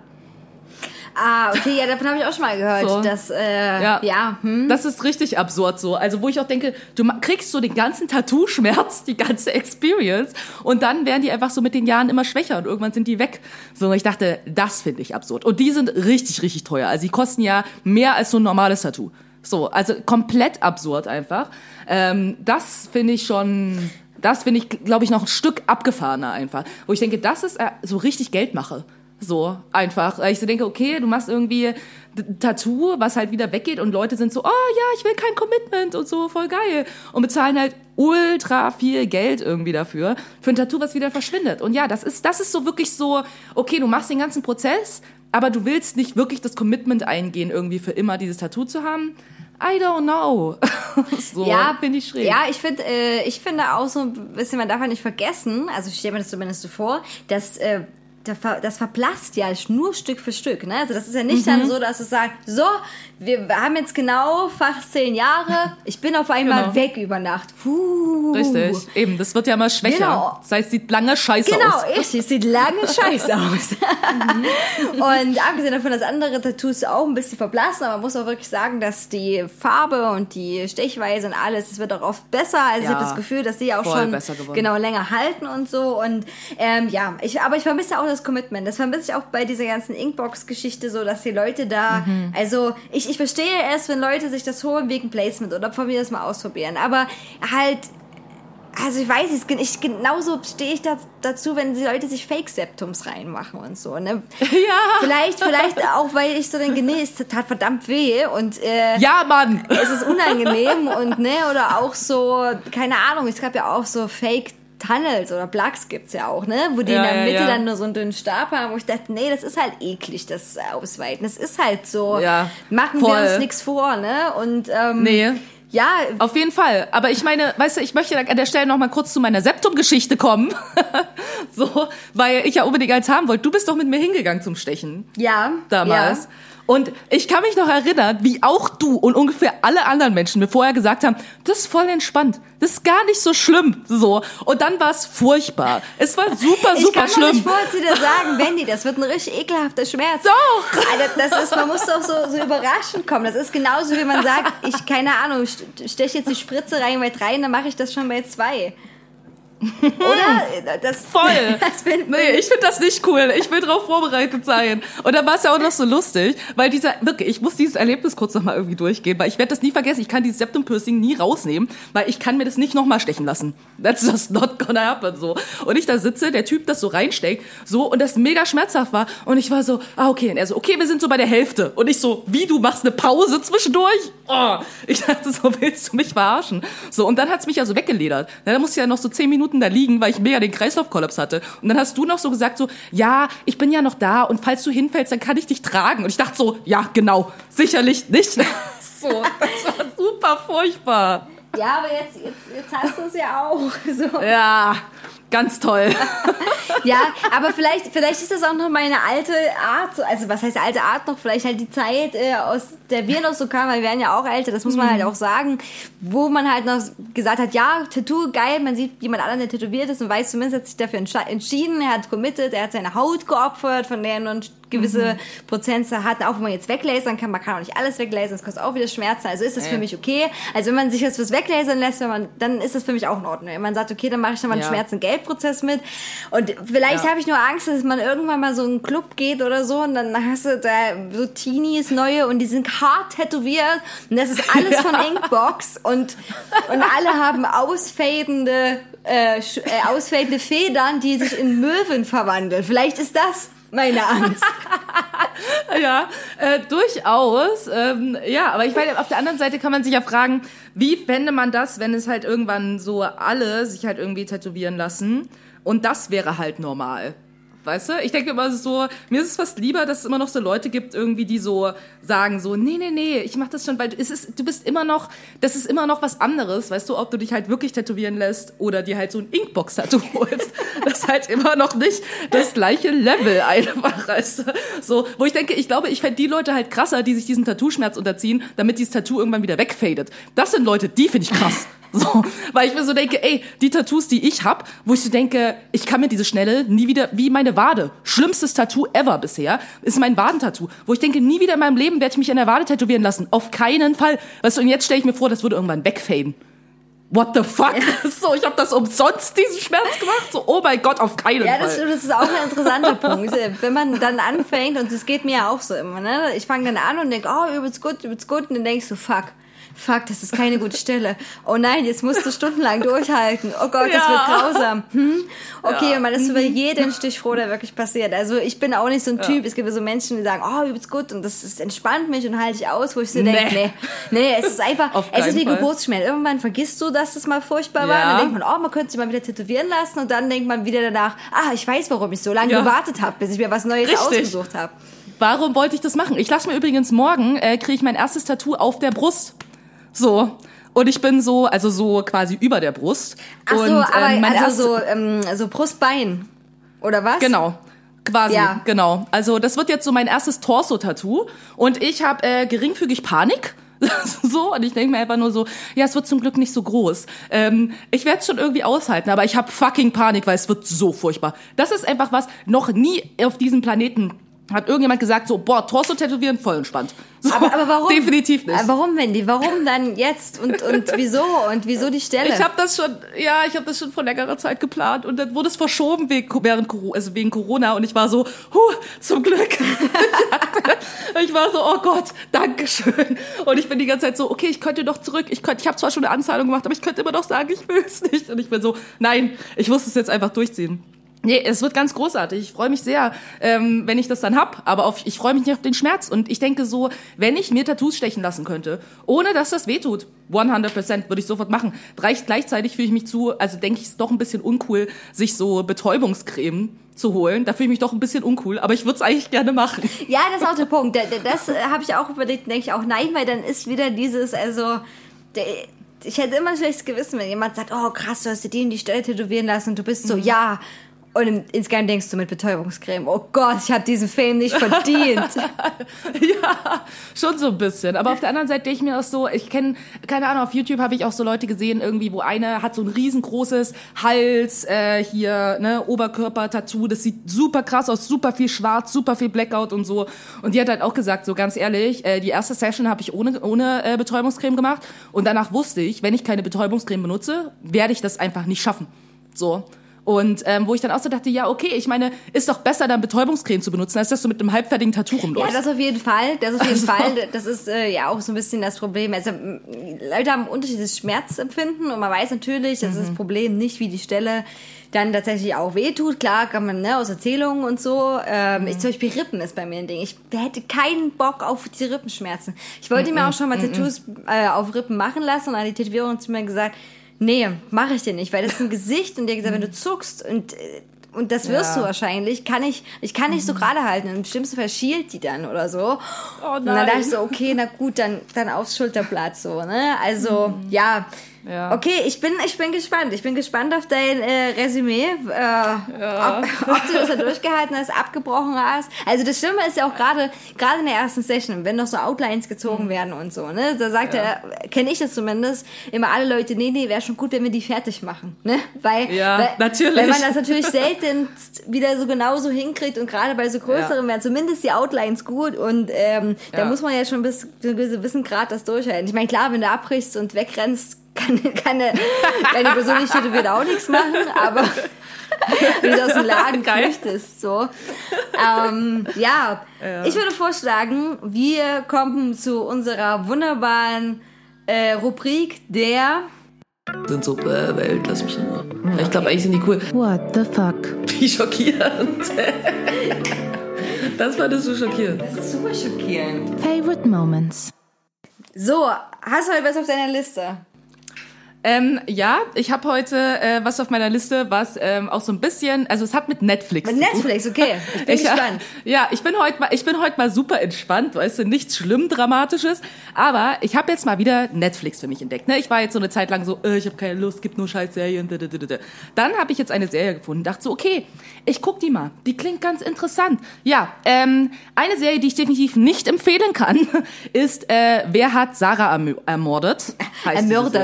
Ah, okay, ja, davon habe ich auch schon mal gehört. So. Dass, äh, Ja. ja, hm. Das ist richtig absurd so. Also wo ich auch denke, du kriegst so den ganzen Tattoo-Schmerz, die ganze Experience und dann werden die einfach so mit den Jahren immer schwächer und irgendwann sind die weg. So, ich dachte, das finde ich absurd. Und die sind richtig, richtig teuer. Also die kosten ja mehr als so ein normales Tattoo. So, also komplett absurd einfach. Ähm, das finde ich schon, das finde ich, glaube ich, noch ein Stück abgefahrener einfach. Wo ich denke, das ist äh, so richtig Geldmache. So, einfach. Weil Ich so denke, okay, du machst irgendwie Tattoo, was halt wieder weggeht und Leute sind so, oh ja, ich will kein Commitment und so, voll geil. Und bezahlen halt ultra viel Geld irgendwie dafür, für ein Tattoo, was wieder verschwindet. Und ja, das ist, das ist so wirklich so, okay, du machst den ganzen Prozess, aber du willst nicht wirklich das Commitment eingehen, irgendwie für immer dieses Tattoo zu haben. I don't know. so, ja, finde ich schräg. Ja, ich finde, äh, ich finde auch so ein bisschen, man darf ja nicht vergessen, also ich stelle mir das zumindest so vor, dass äh, das verblasst ja nur Stück für Stück. Ne? Also das ist ja nicht Mhm. dann so, dass es sagt, so, wir haben jetzt genau fast zehn Jahre, ich bin auf einmal Genau. weg über Nacht. Puh. Richtig, eben, das wird ja immer schwächer. Genau. Das heißt, sieht lange scheiße Genau, aus. richtig, es sieht lange scheiße aus. und abgesehen davon, dass andere Tattoos auch ein bisschen verblassen, aber man muss auch wirklich sagen, dass die Farbe und die Stechweise und alles, es wird auch oft besser. Also ich Ja, habe das Gefühl, dass die auch schon genau länger halten und so. Und ähm, ja, ich, aber ich vermisse auch das Commitment. Das vermisse ich auch bei dieser ganzen Inkbox-Geschichte so, dass die Leute da, Mhm. also ich, ich verstehe erst, wenn Leute sich das holen wegen Placement oder von mir das mal ausprobieren. Aber halt also ich weiß nicht, ich, genauso stehe ich da, dazu, wenn die Leute sich Fake-Septums reinmachen und so. Ne? Ja. Vielleicht, vielleicht auch, weil ich so denke, nee, es tat verdammt weh und äh, Ja, Mann. es ist unangenehm und ne, oder auch so, keine Ahnung, es gab ja auch so Fake Tunnels oder Plugs gibt's ja auch, ne? Wo die Ja, in der ja, Mitte ja. dann nur so einen dünnen Stab haben, wo ich dachte, nee, das ist halt eklig, das Ausweiten. Das ist halt so. Ja, Machen voll. wir uns nichts vor, ne? Und ähm, Nee. Ja, Auf jeden Fall. Aber ich meine, weißt du, ich möchte an der Stelle noch mal kurz zu meiner Septum-Geschichte kommen. so, weil ich ja unbedingt eins haben wollte. Du bist doch mit mir hingegangen zum Stechen ja. damals. Ja. Und ich kann mich noch erinnern, wie auch du und ungefähr alle anderen Menschen mir vorher gesagt haben, das ist voll entspannt. Das ist gar nicht so schlimm. So. Und dann war es furchtbar. Es war super, Ich super kann schlimm. vorher zu dir sagen, Wendy, das wird ein richtig ekelhafter Schmerz. Doch. Alter, das ist, man muss doch so, so überraschend kommen. Das ist genauso, wie man sagt, ich, keine Ahnung, st- stech jetzt die Spritze rein bei drei, dann mache ich das schon bei zwei. Oder? Das, Voll. Das bin, Nee, ich finde das nicht cool. Ich will drauf vorbereitet sein. Und dann war es ja auch noch so lustig, weil dieser, wirklich, ich muss dieses Erlebnis kurz nochmal irgendwie durchgehen, weil ich werde das nie vergessen. Ich kann dieses Septum Piercing nie rausnehmen, weil ich kann mir das nicht nochmal stechen lassen. That's just not gonna happen, so. Und ich da sitze, der Typ das so reinsteckt, so, und das mega schmerzhaft war. Und ich war so, ah, okay. Und er so, okay, wir sind so bei der Hälfte. Und ich so, wie, du machst eine Pause zwischendurch? Oh. Ich dachte so, willst du mich verarschen? So, und dann hat's mich ja so weggeledert. Na, Da musste ich ja noch so zehn Minuten da liegen, weil ich mega den Kreislaufkollaps hatte. Und dann hast du noch so gesagt so, ja, ich bin ja noch da und falls du hinfällst, dann kann ich dich tragen. Und ich dachte so, ja, genau, sicherlich nicht. so, das war super furchtbar. ja, aber jetzt, jetzt, jetzt hast du es ja auch. So. Ja, ganz toll. Ja, aber vielleicht, vielleicht ist das auch noch meine alte Art, so- also was heißt alte Art noch, vielleicht halt die Zeit, äh, aus der wir noch so kamen, weil wir werden ja auch älter, das muss man halt auch sagen, wo man halt noch gesagt hat, ja, Tattoo, geil, man sieht jemand anderen, der tätowiert ist und weiß zumindest, hat sich dafür entschieden, er hat committed, er hat seine Haut geopfert, von der er nur eine gewisse Prozentzahl hat, auch wenn man jetzt weglasern kann, man kann auch nicht alles weglasern, das kostet auch wieder Schmerzen, also ist das für Ja. mich okay, also wenn man sich jetzt was weglasern lässt, wenn man, dann ist das für mich auch in Ordnung, wenn man sagt, okay, dann mache ich dann mal einen Ja. Schmerz- und Geldprozess mit und vielleicht Ja. habe ich nur Angst, dass man irgendwann mal so in einen Club geht oder so und dann hast du da so Teenies neue und die sind hart tätowiert und das ist alles von Inkbox und, und alle haben ausfadende, äh, äh, ausfadende Federn, die sich in Möwen verwandeln. Vielleicht ist das meine Angst. ja, äh, durchaus. Ähm, ja, aber ich meine, auf der anderen Seite kann man sich ja fragen, wie fände man das, wenn es halt irgendwann so alle sich halt irgendwie tätowieren lassen und das wäre halt normal. Weißt du? Ich denke immer so, mir ist es fast lieber, dass es immer noch so Leute gibt, irgendwie, die so sagen so, nee, nee, nee, ich mach das schon, weil du- es ist, du bist immer noch, das ist immer noch was anderes, weißt du, ob du dich halt wirklich tätowieren lässt oder dir halt so ein Inkbox-Tattoo holst. Das ist halt immer noch nicht das gleiche Level einfach, weißt du? So, wo ich denke, ich glaube, ich fände die Leute halt krasser, die sich diesen Tattoo-Schmerz unterziehen, damit dieses Tattoo irgendwann wieder wegfadet. Das sind Leute, die finde ich krass. So, weil ich mir so denke, ey, die Tattoos, die ich hab, wo ich so denke, ich kann mir diese Schnelle nie wieder, wie meine Wade, schlimmstes Tattoo ever bisher, ist mein Wadentattoo, wo ich denke, nie wieder in meinem Leben werde ich mich an der Wade tätowieren lassen. Auf keinen Fall. Weißt du, und jetzt stelle ich mir vor, das würde irgendwann wegfaden. What the fuck? So, ich habe das umsonst, diesen Schmerz gemacht. So, oh mein Gott, auf keinen Ja, Fall. das, stimmt, das ist auch ein interessanter Punkt. Wenn man dann anfängt, und es geht mir ja auch so immer, ne? Ich fange dann an und denke, oh, übelst gut, übelst gut, und dann denkst du, fuck. Fuck, das ist keine gute Stelle. Oh nein, jetzt musst du stundenlang durchhalten. Oh Gott, das Ja. wird grausam. Hm? Okay, Ja. Mhm. und man ist über jeden Stich froh, der wirklich passiert. Also ich bin auch nicht so ein Typ. Es gibt ja so Menschen, die sagen, oh, übelst gut und das ist, entspannt mich und halte ich aus, wo ich so Nee. denke, nee, nee, es ist einfach, Auf es ist wie. Geburtsschmerz. Irgendwann vergisst du, dass das mal furchtbar war. Ja. Und dann denkt man, oh, man könnte sich mal wieder tätowieren lassen und dann denkt man wieder danach, ah, ich weiß, warum ich so lange Ja. gewartet habe, bis ich mir was Neues Richtig. ausgesucht habe. Warum wollte ich das machen? Ich lasse mir übrigens morgen, äh, kriege ich mein erstes Tattoo auf der Brust. So. Und ich bin so, also so quasi über der Brust. Ach so, und, ähm, also so, ähm, so Brustbein. Oder was? Genau. Quasi, Ja. genau. Also das wird jetzt so mein erstes Torso-Tattoo. Und ich habe äh, geringfügig Panik. so, und ich denke mir einfach nur so, ja, es wird zum Glück nicht so groß. Ähm, ich werde es schon irgendwie aushalten, aber ich habe fucking Panik, weil es wird so furchtbar. Das ist einfach was, noch nie auf diesem Planeten hat irgendjemand gesagt, so, boah, Torso tätowieren, voll entspannt. So, Aber, aber warum? Definitiv nicht. Warum, Wendy? Warum dann jetzt? Und, und wieso? Und wieso die Stelle? Ich habe das schon, ja, ich habe das schon vor längerer Zeit geplant und dann wurde es verschoben wegen, während also wegen Corona und ich war so, huh, zum Glück. ich war so, oh Gott, Dankeschön. Und ich bin die ganze Zeit so, okay, ich könnte doch zurück. Ich könnte, ich habe zwar schon eine Anzahlung gemacht, aber ich könnte immer noch sagen, ich will es nicht. Und ich bin so, nein, ich muss es jetzt einfach durchziehen. Nee, es wird ganz großartig. Ich freue mich sehr, ähm, wenn ich das dann hab. Aber auf, ich freue mich nicht auf den Schmerz. Und ich denke so, wenn ich mir Tattoos stechen lassen könnte, ohne dass das wehtut, 100% würde ich sofort machen. Reicht gleichzeitig fühle ich mich zu, also denke ich, es ist doch ein bisschen uncool, sich so Betäubungscreme zu holen. Da fühle ich mich doch ein bisschen uncool. Aber ich würde es eigentlich gerne machen. Ja, das ist auch der Punkt. Da- da- Das äh, habe ich auch überlegt, denke ich auch nein, weil dann ist wieder dieses, also der, ich hätte immer ein schlechtes Gewissen, wenn jemand sagt, oh krass, du hast dir die in die Stelle tätowieren lassen und du bist so, ja. Und im- insgeheim denkst du mit Betäubungscreme, oh Gott, ich habe diesen Film nicht verdient. Ja, schon so ein bisschen. Aber auf der anderen Seite denke ich mir auch so, ich kenne, keine Ahnung, auf YouTube habe ich auch so Leute gesehen, irgendwie, wo eine hat so ein riesengroßes Hals, äh, hier, ne, Oberkörper-Tattoo, das sieht super krass aus, super viel schwarz, super viel Blackout und so. Und die hat halt auch gesagt, so ganz ehrlich, äh, die erste Session habe ich ohne, ohne äh, Betäubungscreme gemacht und danach wusste ich, wenn ich keine Betäubungscreme benutze, werde ich das einfach nicht schaffen. So. Und ähm, wo ich dann auch so dachte, ja, okay, ich meine, ist doch besser, dann Betäubungscreme zu benutzen, als dass du mit einem halbfertigen Tattoo Ja, rumläufst. das auf jeden Fall. Das auf jeden Also- Fall. Das ist äh, ja auch so ein bisschen das Problem. Also Leute haben unterschiedliches Schmerzempfinden und man weiß natürlich, dass Mhm. das Problem nicht wie die Stelle dann tatsächlich auch wehtut. Klar kann man ne, aus Erzählungen und so. Ähm, Mhm. ich, zum Beispiel Rippen ist bei mir ein Ding. Ich hätte keinen Bock auf die Rippenschmerzen. Ich wollte Mhm. mir auch schon mal Tattoos äh, auf Rippen machen lassen und dann hat die Tätowiererin zu mir gesagt, nee, mache ich dir nicht, weil das ist ein Gesicht und hat gesagt, wenn du zuckst und äh, und das wirst Ja. Mhm. du wahrscheinlich, kann ich, ich kann nicht so gerade halten. Im schlimmsten Fall schielt die dann oder so. Oh Und dann dachte nein. ich so, okay, na gut, dann, dann aufs Schulterblatt so, ne? Also. Mhm. Ja. Okay, ich bin, ich bin gespannt. Ich bin gespannt auf dein äh, Resümee. Äh, ob, ob du das da durchgehalten hast, abgebrochen hast. Also das Schlimme ist ja auch gerade, gerade in der ersten Session, wenn noch so Outlines Mhm. gezogen werden und so, ne? Da sagt er, kenne ich das zumindest, immer alle Leute, nee, nee, wäre schon gut, wenn wir die fertig machen, ne? Weil, Ja, weil, natürlich. Wenn man das natürlich selten wieder so genauso hinkriegt und gerade bei so größeren werden zumindest die Outlines gut und ähm, da Ja. muss man ja schon bis zu einem gewissen Grad das durchhalten. Ich meine, klar, wenn du abbrichst und wegrennst, kann, kann, eine, kann die Person nicht tätowiert auch nichts machen, aber wenn du aus dem Laden Geil. flüchtest, so. Ähm, ja. ich würde vorschlagen, wir kommen zu unserer wunderbaren äh, Rubrik der sind so, äh, Welt, lass mich in Ruhe. Ich glaube, eigentlich sind die cool. What the fuck? Wie schockierend. Das fandest du schockierend. Das ist super schockierend. Favorite moments. So, hast du heute was auf deiner Liste? Ähm, ja, ich habe heute äh, was auf meiner Liste, was ähm, auch so ein bisschen, also es hat mit Netflix. Mit zu tun. Netflix, okay. Ich bin Ich, gespannt. Ja, ich bin heute mal, ich bin heute mal super entspannt, weißt du, nichts schlimm dramatisches, aber ich habe jetzt mal wieder Netflix für mich entdeckt. Ne? Ich war jetzt so eine Zeit lang so, äh, ich habe keine Lust, gibt nur Scheißserien. da, da, da, da. Dann habe ich jetzt eine Serie gefunden, dachte so, okay, ich guck die mal. Die klingt ganz interessant. Ja, ähm, eine Serie, die ich definitiv nicht empfehlen kann, ist äh, Wer hat Sarah ermordet? Heißt.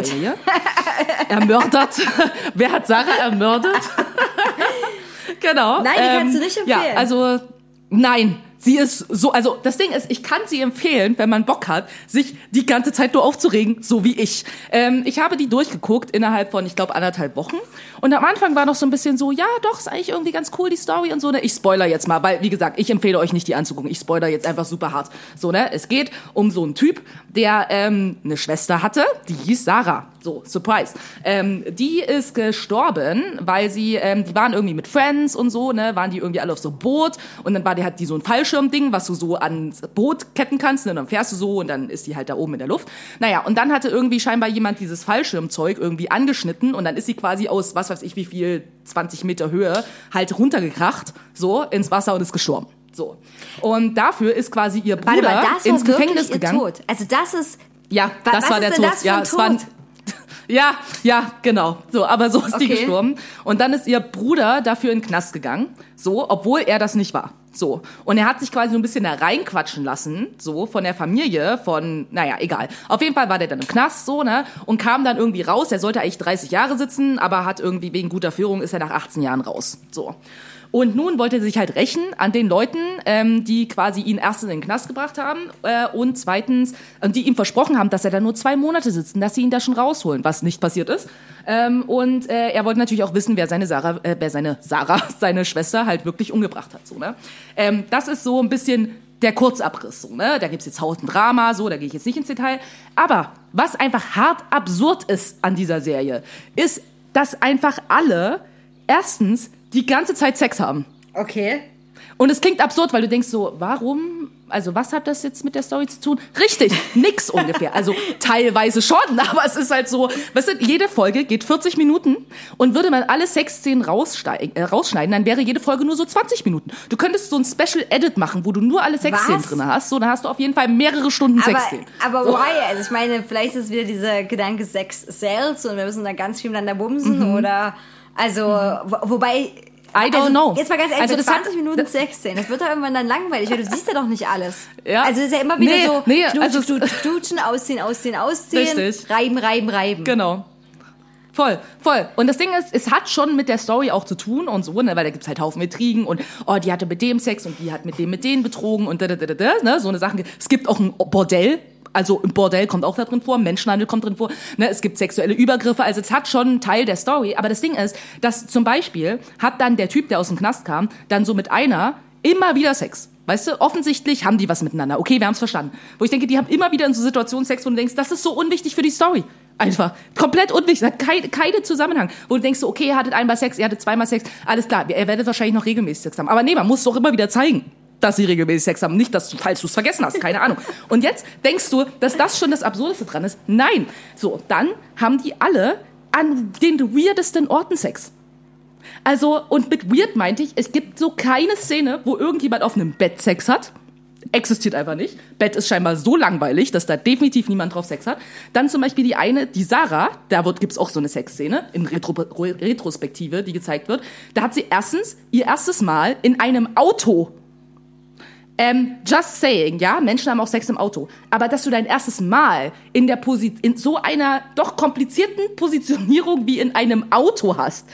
Serie. ermördert. Wer hat Sarah ermordet? genau. Nein, die kannst du nicht empfehlen. Ja, also nein. Sie ist so, also das Ding ist, ich kann sie empfehlen, wenn man Bock hat, sich die ganze Zeit nur aufzuregen, so wie ich. Ähm, ich habe die durchgeguckt innerhalb von, ich glaube, anderthalb Wochen. Und am Anfang war noch so ein bisschen so, ja, doch, ist eigentlich irgendwie ganz cool, die Story und so. Ne? Ich spoiler jetzt mal, weil, wie gesagt, ich empfehle euch nicht, die anzugucken. Ich spoiler jetzt einfach super hart. So, ne? Es geht um so einen Typ, der ähm, eine Schwester hatte, die hieß Sarah. So, Surprise. Ähm, die ist gestorben, weil sie, ähm, die waren irgendwie mit Friends und so, ne, waren die irgendwie alle auf so einem Boot und dann war die hat die so ein Fallschirmding, was du so ans Boot ketten kannst, ne, und dann fährst du so und dann ist die halt da oben in der Luft. Naja, und dann hatte irgendwie scheinbar jemand dieses Fallschirmzeug irgendwie angeschnitten und dann ist sie quasi aus, was weiß ich wie viel, 20 Meter Höhe halt runtergekracht, so, ins Wasser und ist gestorben. So. Und dafür ist quasi ihr Bruder Warte mal, das war ins Gefängnis gegangen. Tod. Also das ist... Ja, das war der Tod. ja, es war? Ja, ja, genau. So, aber so ist die Okay. gestorben. Und dann ist ihr Bruder dafür in den Knast gegangen. So, obwohl er das nicht war. So. Und er hat sich quasi so ein bisschen da reinquatschen lassen, so, von der Familie, von, naja, egal. Auf jeden Fall war der dann im Knast, so, ne, und kam dann irgendwie raus. Er sollte eigentlich 30 Jahre sitzen, aber hat irgendwie wegen guter Führung ist er nach 18 Jahren raus. So. Und nun wollte er sich halt rächen an den Leuten, ähm, die quasi ihn erstens in den Knast gebracht haben äh, und zweitens, äh, die ihm versprochen haben, dass er da nur zwei Monate sitzt und dass sie ihn da schon rausholen, was nicht passiert ist. Ähm, und äh, er wollte natürlich auch wissen, wer seine Sarah, äh, wer seine Sarah, seine Schwester halt wirklich umgebracht hat. So, ne? ähm, das ist so ein bisschen der Kurzabriss, so, ne? Da gibt's jetzt Haut und Drama, so, da gehe ich jetzt nicht ins Detail. Aber was einfach hart absurd ist an dieser Serie, ist, dass einfach alle erstens die ganze Zeit Sex haben. Okay. Und es klingt absurd, weil du denkst so, warum Also was hat das jetzt mit der Story zu tun? Richtig, nix ungefähr. Also teilweise schon, aber es ist halt so, weißt du, jede Folge geht 40 Minuten und würde man alle Sexszenen äh, rausschneiden, dann wäre jede Folge nur so 20 Minuten. Du könntest so ein Special Edit machen, wo du nur alle Sexszenen drin hast. So, dann hast du auf jeden Fall mehrere Stunden Aber, Sexszenen. aber why? Also ich meine, vielleicht ist wieder dieser Gedanke Sex sells und wir müssen da ganz viel miteinander bumsen oder also wo, wobei I don't also, know. Jetzt mal ganz ehrlich, Also das hat- 20 Minuten Sexszenen, das wird doch irgendwann dann langweilig, weil du siehst ja doch nicht alles. Ja. Also es ist ja immer wieder Nee, so nee, knutschen, also es- knutschen, knutschen, ausziehen, ausziehen, ausziehen, Richtig. reiben, reiben, reiben. Genau. Voll, voll. Und das Ding ist, es hat schon mit der Story auch zu tun und so, ne, weil da gibt's halt Haufen Intrigen und oh, die hatte mit dem Sex und die hat mit dem mit denen betrogen und da, da, da, da, da, ne, so eine Sachen. Es gibt auch ein Bordell, also ein Bordell kommt auch da drin vor, Menschenhandel kommt drin vor, ne, es gibt sexuelle Übergriffe, also es hat schon einen Teil der Story, aber das Ding ist, dass zum Beispiel hat dann der Typ, der aus dem Knast kam, dann so mit einer immer wieder Sex. Weißt du, offensichtlich haben die was miteinander. Okay, wir haben's verstanden. Wo ich denke, die haben immer wieder in so Situationen Sex, wo du denkst, das ist so unwichtig für die Story. Einfach. Komplett unwichtig. Hat kein, keine Zusammenhang. Wo du denkst, okay, ihr hattet einmal Sex, ihr hattet zweimal Sex. Alles klar, ihr werdet wahrscheinlich noch regelmäßig Sex haben. Aber nee, man muss doch immer wieder zeigen, dass sie regelmäßig Sex haben. Nicht, dass du, falls du es vergessen hast. Keine Ahnung. Und jetzt denkst du, dass das schon das Absurdeste dran ist. Nein. So, dann haben die alle an den weirdesten Orten Sex. Also, und mit weird meinte ich, es gibt so keine Szene, wo irgendjemand auf einem Bett Sex hat. Existiert einfach nicht. Bett ist scheinbar so langweilig, dass da definitiv niemand drauf Sex hat. Dann zum Beispiel die eine, die Sarah, da wird, gibt's auch so eine Sexszene in Retro Retrospektive, die gezeigt wird. Da hat sie erstens ihr erstes Mal in einem Auto ähm, just saying, ja, Menschen haben auch Sex im Auto. Aber dass du dein erstes Mal in der Posi in so einer doch komplizierten Positionierung wie in einem Auto hast,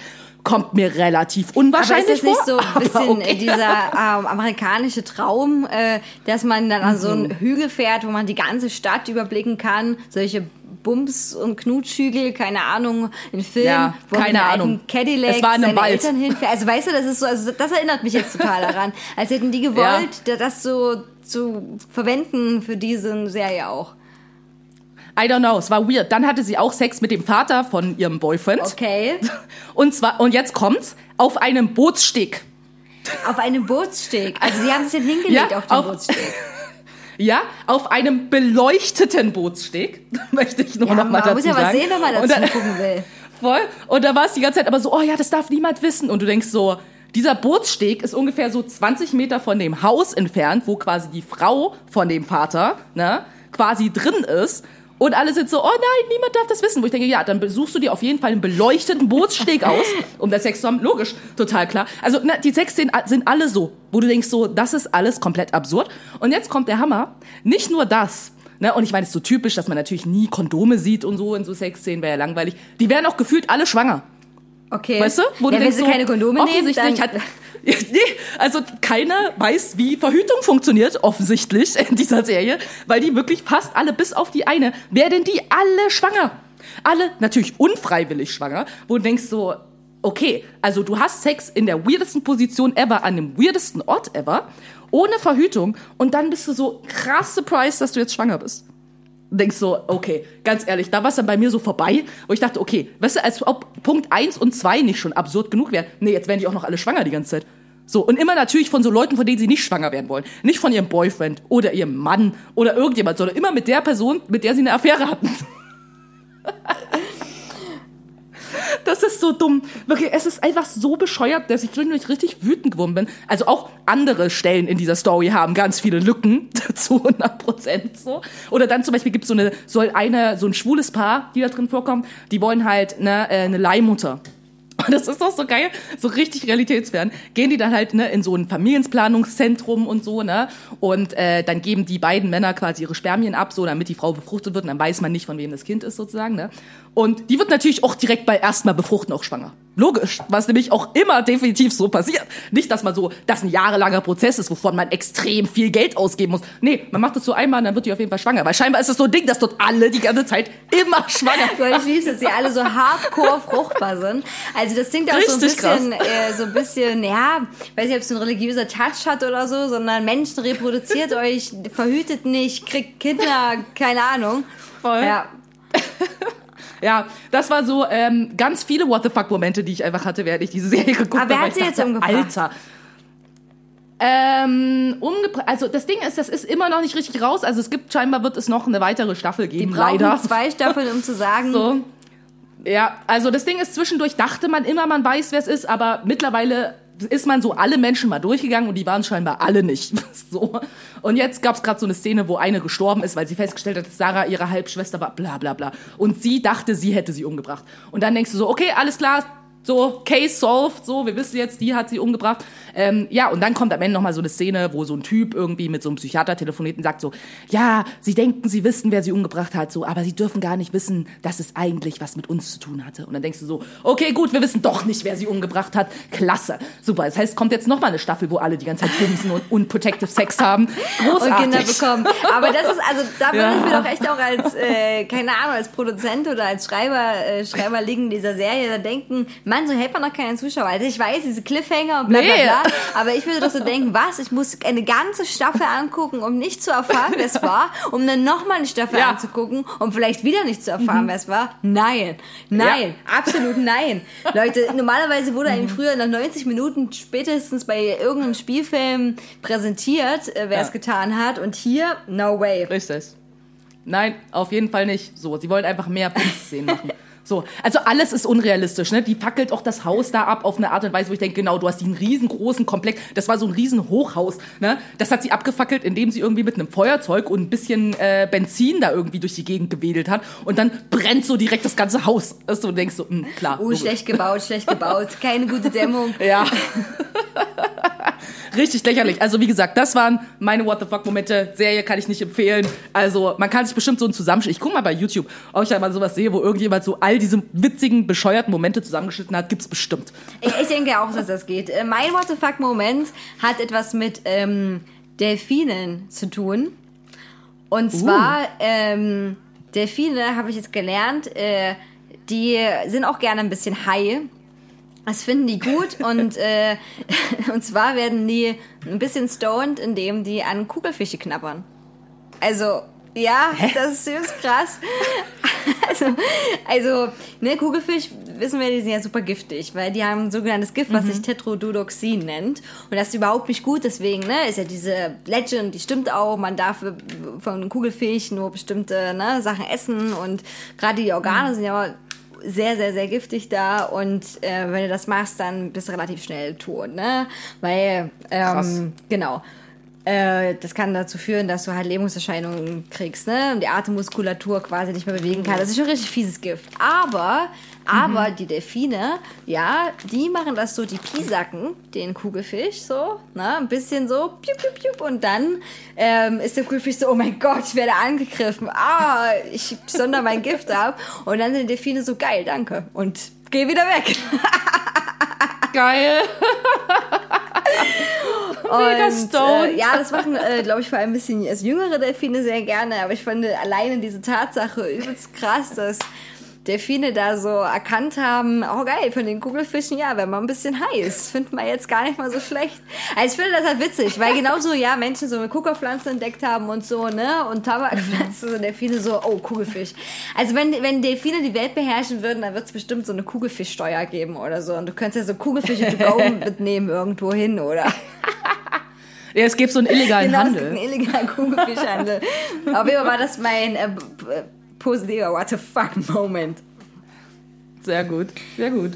kommt mir relativ Aber unwahrscheinlich ist das nicht vor. so ein aber bisschen okay. dieser ähm, amerikanische Traum, äh, dass man dann an so Mhm. einen Hügel fährt, wo man die ganze Stadt überblicken kann? Solche Bums- und Knutschhügel, keine Ahnung, in Filmen, Ja, wo keine Ahnung. Cadillac Es war in einem seine Wald. Eltern hinfährt. Also weißt du, das ist so, also das erinnert mich jetzt total daran. Als hätten die gewollt, da- das so zu verwenden für diese Serie auch. I don't know, es war weird. Dann hatte sie auch Sex mit dem Vater von ihrem Boyfriend. Okay. Und zwar, und jetzt kommt's, auf einem Bootssteg. Auf einem Bootssteg. Also sie haben sich dann hingelegt Ja, auf dem Bootssteg. Ja, auf einem beleuchteten Bootssteg. Möchte ich nur Ja, noch mal man dazu muss ja sagen. was sehen, wenn man dazu dann- gucken will. Voll. Und da war es die ganze Zeit aber so, oh ja, das darf niemand wissen. Und du denkst so, dieser Bootssteg ist ungefähr so 20 Meter von dem Haus entfernt, wo quasi die Frau von dem Vater, ne, quasi drin ist. Und alle sind so, oh nein, niemand darf das wissen. Wo ich denke, ja, dann besuchst du dir auf jeden Fall einen beleuchteten Bootssteg aus, um das Sex zu haben. Logisch, total klar. Also na, die Sexszenen sind alle so, wo du denkst so, das ist alles komplett absurd. Und jetzt kommt der Hammer. Nicht nur das, Ne, und ich meine, es ist so typisch, dass man natürlich nie Kondome sieht und so in so Sexszenen, wäre ja langweilig. Die werden auch gefühlt alle schwanger. Okay. Weißt du? Wo ja, du wenn denkst sie so, keine Kondome nehmen, offensichtlich dann... hat, nee, also keiner weiß, wie Verhütung funktioniert, offensichtlich in dieser Serie, weil die wirklich fast alle, bis auf die eine, werden die alle schwanger. Alle natürlich unfreiwillig schwanger, wo du denkst so, okay, also du hast Sex in der weirdesten Position ever, an dem weirdesten Ort ever, ohne Verhütung und dann bist du so krass surprised, dass du jetzt schwanger bist denkst so, okay, ganz ehrlich, da war es dann bei mir so vorbei, wo ich dachte, okay, weißt du, als ob Punkt 1 und 2 nicht schon absurd genug wären. Nee, jetzt werden die auch noch alle schwanger die ganze Zeit. So, und immer natürlich von so Leuten, von denen sie nicht schwanger werden wollen. Nicht von ihrem Boyfriend oder ihrem Mann oder irgendjemand, sondern immer mit der Person, mit der sie eine Affäre hatten. Das ist so dumm. Wirklich, es ist einfach so bescheuert, dass ich zwischendurch richtig wütend geworden bin. Also auch andere Stellen in dieser Story haben ganz viele Lücken zu 100 Prozent so. Oder dann zum Beispiel gibt es so eine, so ein schwules Paar, die da drin vorkommen, die wollen halt ne, äh, eine Leihmutter. Und das ist doch so geil, so richtig realitätsfern. Gehen die dann halt ne, in so ein Familienplanungszentrum und so, ne? Und äh, dann geben die beiden Männer quasi ihre Spermien ab, so damit die Frau befruchtet wird. Und dann weiß man nicht, von wem das Kind ist, sozusagen, ne? Und die wird natürlich auch direkt bei erstmal befruchten auch schwanger. Logisch, was nämlich auch immer definitiv so passiert. Nicht, dass man so, das ein jahrelanger Prozess ist, wovon man extrem viel Geld ausgeben muss. Nee, man macht das so einmal und dann wird die auf jeden Fall schwanger. Weil scheinbar ist es so ein Ding, dass dort alle die ganze Zeit immer schwanger Weil ich liebe, dass sie alle so hardcore fruchtbar sind. Also das klingt auch so ein bisschen, äh, so ein bisschen, ja, weiß nicht, ob es ein religiöser Touch hat oder so, sondern Menschen reproduziert euch, verhütet nicht, kriegt Kinder, keine Ahnung. Voll. Ja. Ja, das war so ähm, ganz viele What the fuck Momente, die ich einfach hatte, während ich diese Serie geguckt Aber wer habe. hat sie jetzt dachte, umgebracht? Alter. Ähm, umgebracht. Also das Ding ist, das ist immer noch nicht richtig raus. Also es gibt scheinbar wird es noch eine weitere Staffel Die geben, brauchen leider. zwei Staffeln, um zu sagen, So. Ja, also das Ding ist, zwischendurch dachte man immer, man weiß, wer es ist, aber mittlerweile ist man so alle Menschen mal durchgegangen und die waren scheinbar alle nicht. So. Und jetzt gab es gerade so eine Szene, wo eine gestorben ist, weil sie festgestellt hat, dass Sarah ihre Halbschwester war, bla bla bla. Und sie dachte, sie hätte sie umgebracht. Und dann denkst du so, okay, alles klar, so, Case solved, so, wir wissen jetzt, die hat sie umgebracht. Ähm, ja, und dann kommt am Ende nochmal so eine Szene, wo so ein Typ irgendwie mit so einem Psychiater telefoniert und sagt so, ja, sie denken, sie wissen, wer sie umgebracht hat, so, aber sie dürfen gar nicht wissen, dass es eigentlich was mit uns zu tun hatte. Und dann denkst du so, okay, gut, wir wissen doch nicht, wer sie umgebracht hat. Klasse. Super. Das heißt, kommt jetzt nochmal eine Staffel, wo alle die ganze Zeit bumsen und unprotective Sex haben. Großartig. und Kinder bekommen. Aber das ist, also da würde Ja. ich mir doch echt auch als, äh, keine Ahnung, als Produzent oder als Schreiber, äh, Schreiberling dieser Serie da denken, Mann, so hält man doch keinen Zuschauer. Also ich weiß, diese Cliffhanger und bla bla Nee. bla, aber ich würde doch so denken, was, ich muss eine ganze Staffel angucken, um nicht zu erfahren, wer es war, um dann nochmal eine Staffel Ja. anzugucken, um vielleicht wieder nicht zu erfahren, wer es war. Nein, nein, absolut nein. Leute, normalerweise wurde einem früher nach 90 Minuten spätestens bei irgendeinem Spielfilm präsentiert, äh, wer Ja. es getan hat und hier, no way. Richtig. Nein, auf jeden Fall nicht. So, sie wollen einfach mehr Bums-Szenen machen. So, also alles ist unrealistisch, ne? Die fackelt auch das Haus da ab auf eine Art und Weise, wo ich denke, genau, du hast diesen riesengroßen Komplex, das war so ein riesen Hochhaus, ne? Das hat sie abgefackelt, indem sie irgendwie mit einem Feuerzeug und ein bisschen äh, Benzin da irgendwie durch die Gegend gewedelt hat und dann brennt so direkt das ganze Haus. Dass du denkst so, mh, klar. Oh, schlecht gebaut, schlecht gebaut, keine gute Dämmung. Ja. Richtig lächerlich. Also wie gesagt, das waren meine What the fuck Momente. Serie kann ich nicht empfehlen. Also man kann sich bestimmt so einen Zusammenschnitt. Ich guck mal bei YouTube, ob ich da mal sowas sehe, wo irgendjemand so all diese witzigen, bescheuerten Momente zusammengeschnitten hat. Gibt's bestimmt. Ich, ich denke auch, dass das geht. Äh, Mein What the fuck Moment hat etwas mit ähm, Delfinen zu tun. Und zwar, ähm, Delfine, habe ich jetzt gelernt, äh, die sind auch gerne ein bisschen high. Das finden die gut und, äh, und zwar werden die ein bisschen stoned, indem die an Kugelfische knabbern. Also, ja, das ist süß krass. Also, also, ne, Kugelfisch, wissen wir, die sind ja super giftig, weil die haben ein sogenanntes Gift, was sich Tetrodotoxin nennt. Und das ist überhaupt nicht gut, deswegen, ne, ist ja diese Legend, die stimmt auch, man darf von Kugelfisch nur bestimmte ne, Sachen essen und gerade die Organe sind ja sehr, sehr, sehr giftig da und äh, wenn du das machst, dann bist du relativ schnell tot, ne? Weil, Krass. ähm, genau. Äh, das kann dazu führen, dass du halt Lähmungserscheinungen kriegst, ne? Und die Atemmuskulatur quasi nicht mehr bewegen kann. Das ist schon richtig fieses Gift. Aber, aber die Delfine, ja, die machen das so, die piesacken den Kugelfisch so, ne? Ein bisschen so, piup, piup, piup. Und dann ähm, ist der Kugelfisch so, oh mein Gott, ich werde angegriffen. Ah, ich sonder mein Gift ab. Und dann sind die Delfine so, geil, danke. Und geh wieder weg. Geil. Und. Äh, ja, das machen, äh, glaube ich, vor allem ein bisschen als jüngere Delfine sehr gerne. Aber ich fand alleine diese Tatsache übelst krass, dass Delfine da so erkannt haben, oh geil, von den Kugelfischen, ja, wenn man ein bisschen heiß, findet man jetzt gar nicht mal so schlecht. Also ich finde das halt witzig, weil genauso, ja, Menschen so Kuckerpflanzen entdeckt haben und so, ne, und Tabakpflanzen, so Delfine so, oh, Kugelfisch. Also wenn, wenn Delfine die Welt beherrschen würden, dann wird es bestimmt so eine Kugelfischsteuer geben oder so. Und du könntest ja so Kugelfische to go mitnehmen irgendwo hin, oder? Ja, es gibt so einen illegalen Genau, es gibt einen Handel. illegalen Kugelfischhandel. Auf jeden Fall war das mein äh, positiver What the fuck Moment. Sehr gut. Sehr gut.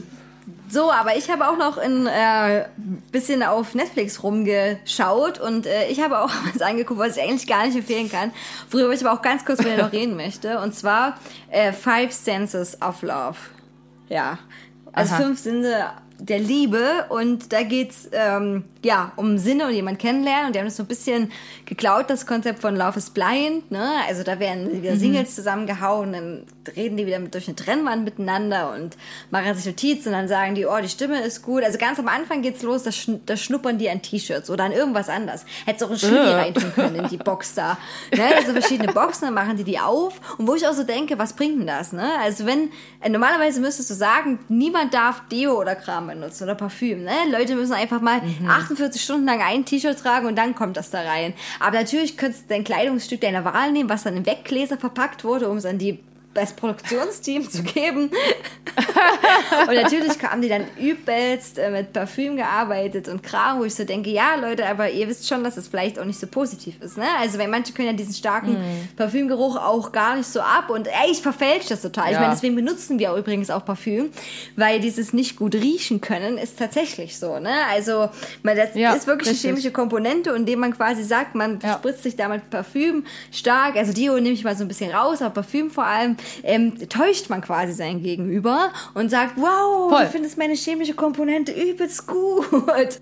So, aber ich habe auch noch ein äh, bisschen auf Netflix rumgeschaut und äh, ich habe auch was angeguckt, was ich eigentlich gar nicht empfehlen kann, worüber ich aber auch ganz kurz mit dir noch reden möchte. Und zwar äh, Five Senses of Love. Ja, also Aha. fünf Sinne der Liebe und da geht's ähm, ja um Sinne und jemand kennenlernen und die haben das so ein bisschen geklaut, das Konzept von Love is Blind, ne? Also da werden wieder Singles zusammengehauen, dann reden die wieder mit, durch eine Trennwand miteinander und machen sich Notizen und dann sagen die, oh, die Stimme ist gut. Also ganz am Anfang geht's los, da, schn da schnuppern die an T-Shirts oder an irgendwas anders. Hättest auch ein Äh. reintun können in die Box da. Ne? Also verschiedene Boxen, dann machen die die auf und wo ich auch so denke, was bringt denn das, ne? Also wenn, äh, normalerweise müsstest du sagen, niemand darf Deo oder Kram benutzen oder Parfüm, ne? Leute müssen einfach mal 48 Stunden lang ein T-Shirt tragen und dann kommt das da rein. Aber natürlich könntest du dein Kleidungsstück deiner Wahl nehmen, was dann in Weggläser verpackt wurde, um es an die das Produktionsteam zu geben. Und natürlich haben die dann übelst äh, mit Parfüm gearbeitet und Kram, wo ich so denke, ja Leute, aber ihr wisst schon, dass es vielleicht auch nicht so positiv ist. Ne? Also weil manche können ja diesen starken Parfümgeruch auch gar nicht so ab und ey, ich verfälsche das total. Ich Ja. meine, deswegen benutzen wir auch übrigens auch Parfüm, weil dieses nicht gut riechen können ist tatsächlich so. Ne? Also man, das Ja, ist wirklich richtig. eine chemische Komponente, indem man quasi sagt, man Ja. spritzt sich damit Parfüm stark, also Dio nehme ich mal so ein bisschen raus, aber Parfüm vor allem, ähm, täuscht man quasi sein Gegenüber und sagt, wow, Voll. du findest meine chemische Komponente übelst gut.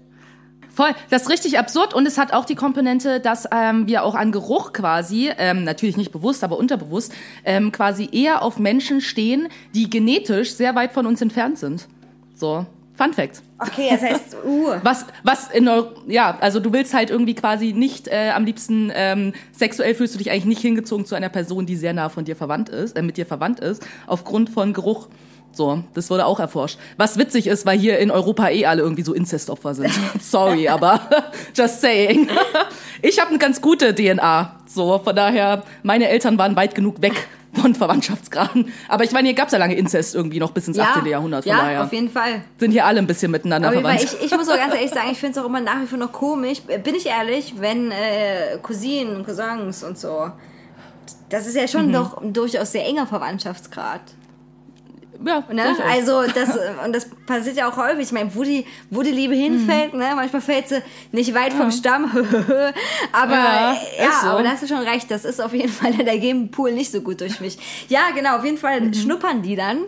Voll, das ist richtig absurd und es hat auch die Komponente, dass ähm, wir auch an Geruch quasi, ähm, natürlich nicht bewusst, aber unterbewusst, ähm, quasi eher auf Menschen stehen, die genetisch sehr weit von uns entfernt sind. So, Fun Fact. Okay, das heißt, uh. Was, was in ja, also du willst halt irgendwie quasi nicht, äh, am liebsten ähm, sexuell fühlst du dich eigentlich nicht hingezogen zu einer Person, die sehr nah von dir verwandt ist, äh, mit dir verwandt ist, aufgrund von Geruch. So, das wurde auch erforscht. Was witzig ist, weil hier in Europa eh alle irgendwie so Inzestopfer sind. Sorry, aber just saying. Ich habe eine ganz gute DNA. So, von daher, meine Eltern waren weit genug weg von Verwandtschaftsgraden. Aber ich meine, hier gab's ja lange Inzest irgendwie noch bis ins 18. Jahrhundert. Von ja, daher auf jeden Fall. sind hier alle ein bisschen miteinander Fall, verwandt. ich, ich muss auch ganz ehrlich sagen, ich finde es auch immer nach wie vor noch komisch. Bin ich ehrlich, wenn äh, Cousinen, Cousins und so. Das ist ja Mhm. schon doch ein durchaus sehr enger Verwandtschaftsgrad. Ja, Ne? Also das und das passiert ja auch häufig. Ich meine, wo die, wo die Liebe hinfällt, ne? manchmal fällt sie nicht weit vom Stamm, aber Ja, ja, ist so. aber da hast du schon recht. Das ist auf jeden Fall der Game-Pool nicht so gut durch mich. Ja, genau. Auf jeden Fall Mhm. schnuppern die dann.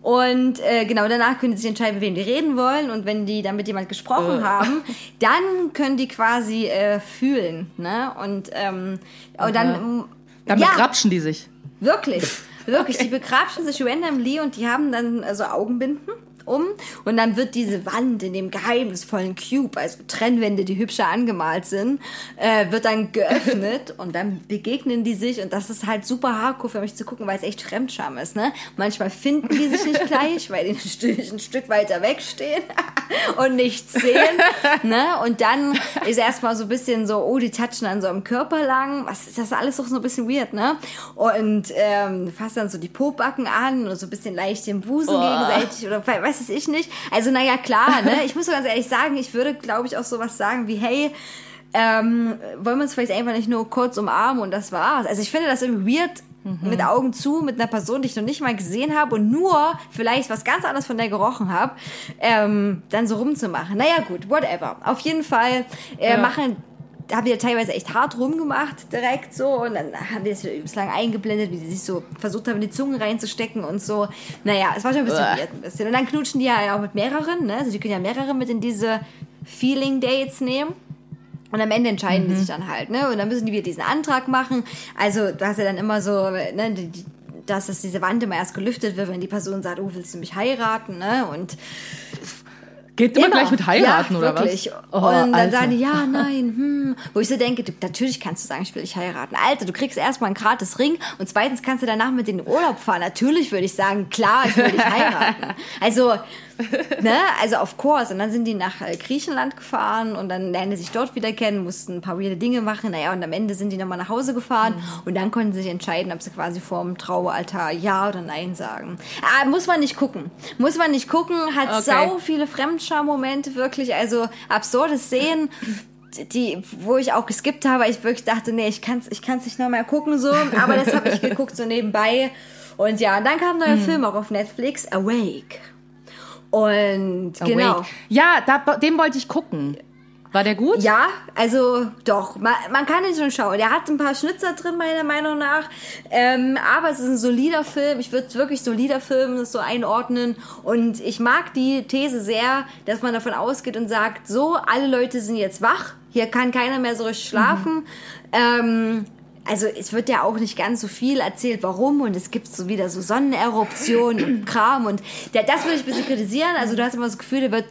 Und äh, genau danach können die sich entscheiden, mit wem die reden wollen. Und wenn die dann mit jemand gesprochen Äh. haben, dann können die quasi äh, fühlen. Ne? Und, ähm, und dann. Dann ja, begrapschen die sich. Wirklich. Wirklich. Die begrapschen sich randomly und die haben dann also Augenbinden um und dann wird diese Wand in dem geheimnisvollen Cube, also Trennwände, die hübscher angemalt sind, äh, wird dann geöffnet und dann begegnen die sich und das ist halt super hardcore für mich zu gucken, weil es echt Fremdscham ist, ne? Manchmal finden die sich nicht gleich, weil die ein Stück, weiter wegstehen und nichts sehen, ne? Und dann ist erstmal so ein bisschen so, oh, die touchen an so am Körper lang, was ist das alles doch so ein bisschen weird, ne? Und ähm, fassen dann so die Pobacken an und so ein bisschen leicht den Busen gegenseitig oder we- weiß es ich nicht. Also naja, klar, ne? Ich muss so ganz ehrlich sagen, ich würde, glaube ich, auch sowas sagen wie, hey, ähm, wollen wir uns vielleicht einfach nicht nur kurz umarmen und das war's. Also ich finde das irgendwie weird, mit Augen zu, mit einer Person, die ich noch nicht mal gesehen habe und nur vielleicht was ganz anderes von der gerochen habe, ähm, dann so rumzumachen. Naja, gut, whatever. Auf jeden Fall äh, machen da haben ja teilweise echt hart rumgemacht, direkt so. Und dann haben das wieder übelst lang eingeblendet, wie sie sich so versucht haben, die Zunge reinzustecken und so. Naja, es war schon ein bisschen weird ein bisschen. Und dann knutschen die ja auch mit mehreren, ne? Also die können ja mehrere mit in diese Feeling Dates nehmen. Und am Ende entscheiden die sich dann halt, ne? Und dann müssen die wieder diesen Antrag machen. Also, du hast ja dann immer so, ne, die, die, dass das diese Wand immer erst gelüftet wird, wenn die Person sagt, oh, willst du mich heiraten, ne? Und Geht immer, gleich mit heiraten, ja, oder wirklich. was? und dann Alter. sagen die, ja, nein, hm. Wo ich so denke, du, natürlich kannst du sagen, ich will dich heiraten. Alter, du kriegst erstmal ein gratis Ring und zweitens kannst du danach mit in den Urlaub fahren. Natürlich würde ich sagen, klar, ich will dich heiraten. Also, ne, also of course. Und dann sind die nach äh, Griechenland gefahren und dann lernen die sich dort wieder kennen, mussten ein paar weirde Dinge machen. Naja, und am Ende sind die nochmal nach Hause gefahren und dann konnten sie sich entscheiden, ob sie quasi vorm Traualtar Ja oder Nein sagen. Ah, muss man nicht gucken. Muss man nicht gucken, hat Okay. sau viele Fremdscham-Momente, wirklich. Also absurde Szenen. Die, wo ich auch geskippt habe, ich wirklich dachte, nee, ich kann's, ich kann's nicht noch mehr gucken, so. Aber das habe ich geguckt, so nebenbei. Und ja, und dann kam ein neuer Film auch auf Netflix, Awake. Und genau. Awake. Ja, da, den wollte ich gucken. War der gut? Ja, also doch, man, man kann ihn schon schauen. Der hat ein paar Schnitzer drin, meiner Meinung nach. Ähm, aber es ist ein solider Film. Ich würde es wirklich solider Film das so einordnen. Und ich mag die These sehr, dass man davon ausgeht und sagt, so, alle Leute sind jetzt wach. Hier kann keiner mehr so richtig schlafen. Ähm, also es wird ja auch nicht ganz so viel erzählt, warum und es gibt so wieder so Sonneneruptionen und Kram und der, das würde ich ein bisschen kritisieren. Also du hast immer das Gefühl, der wird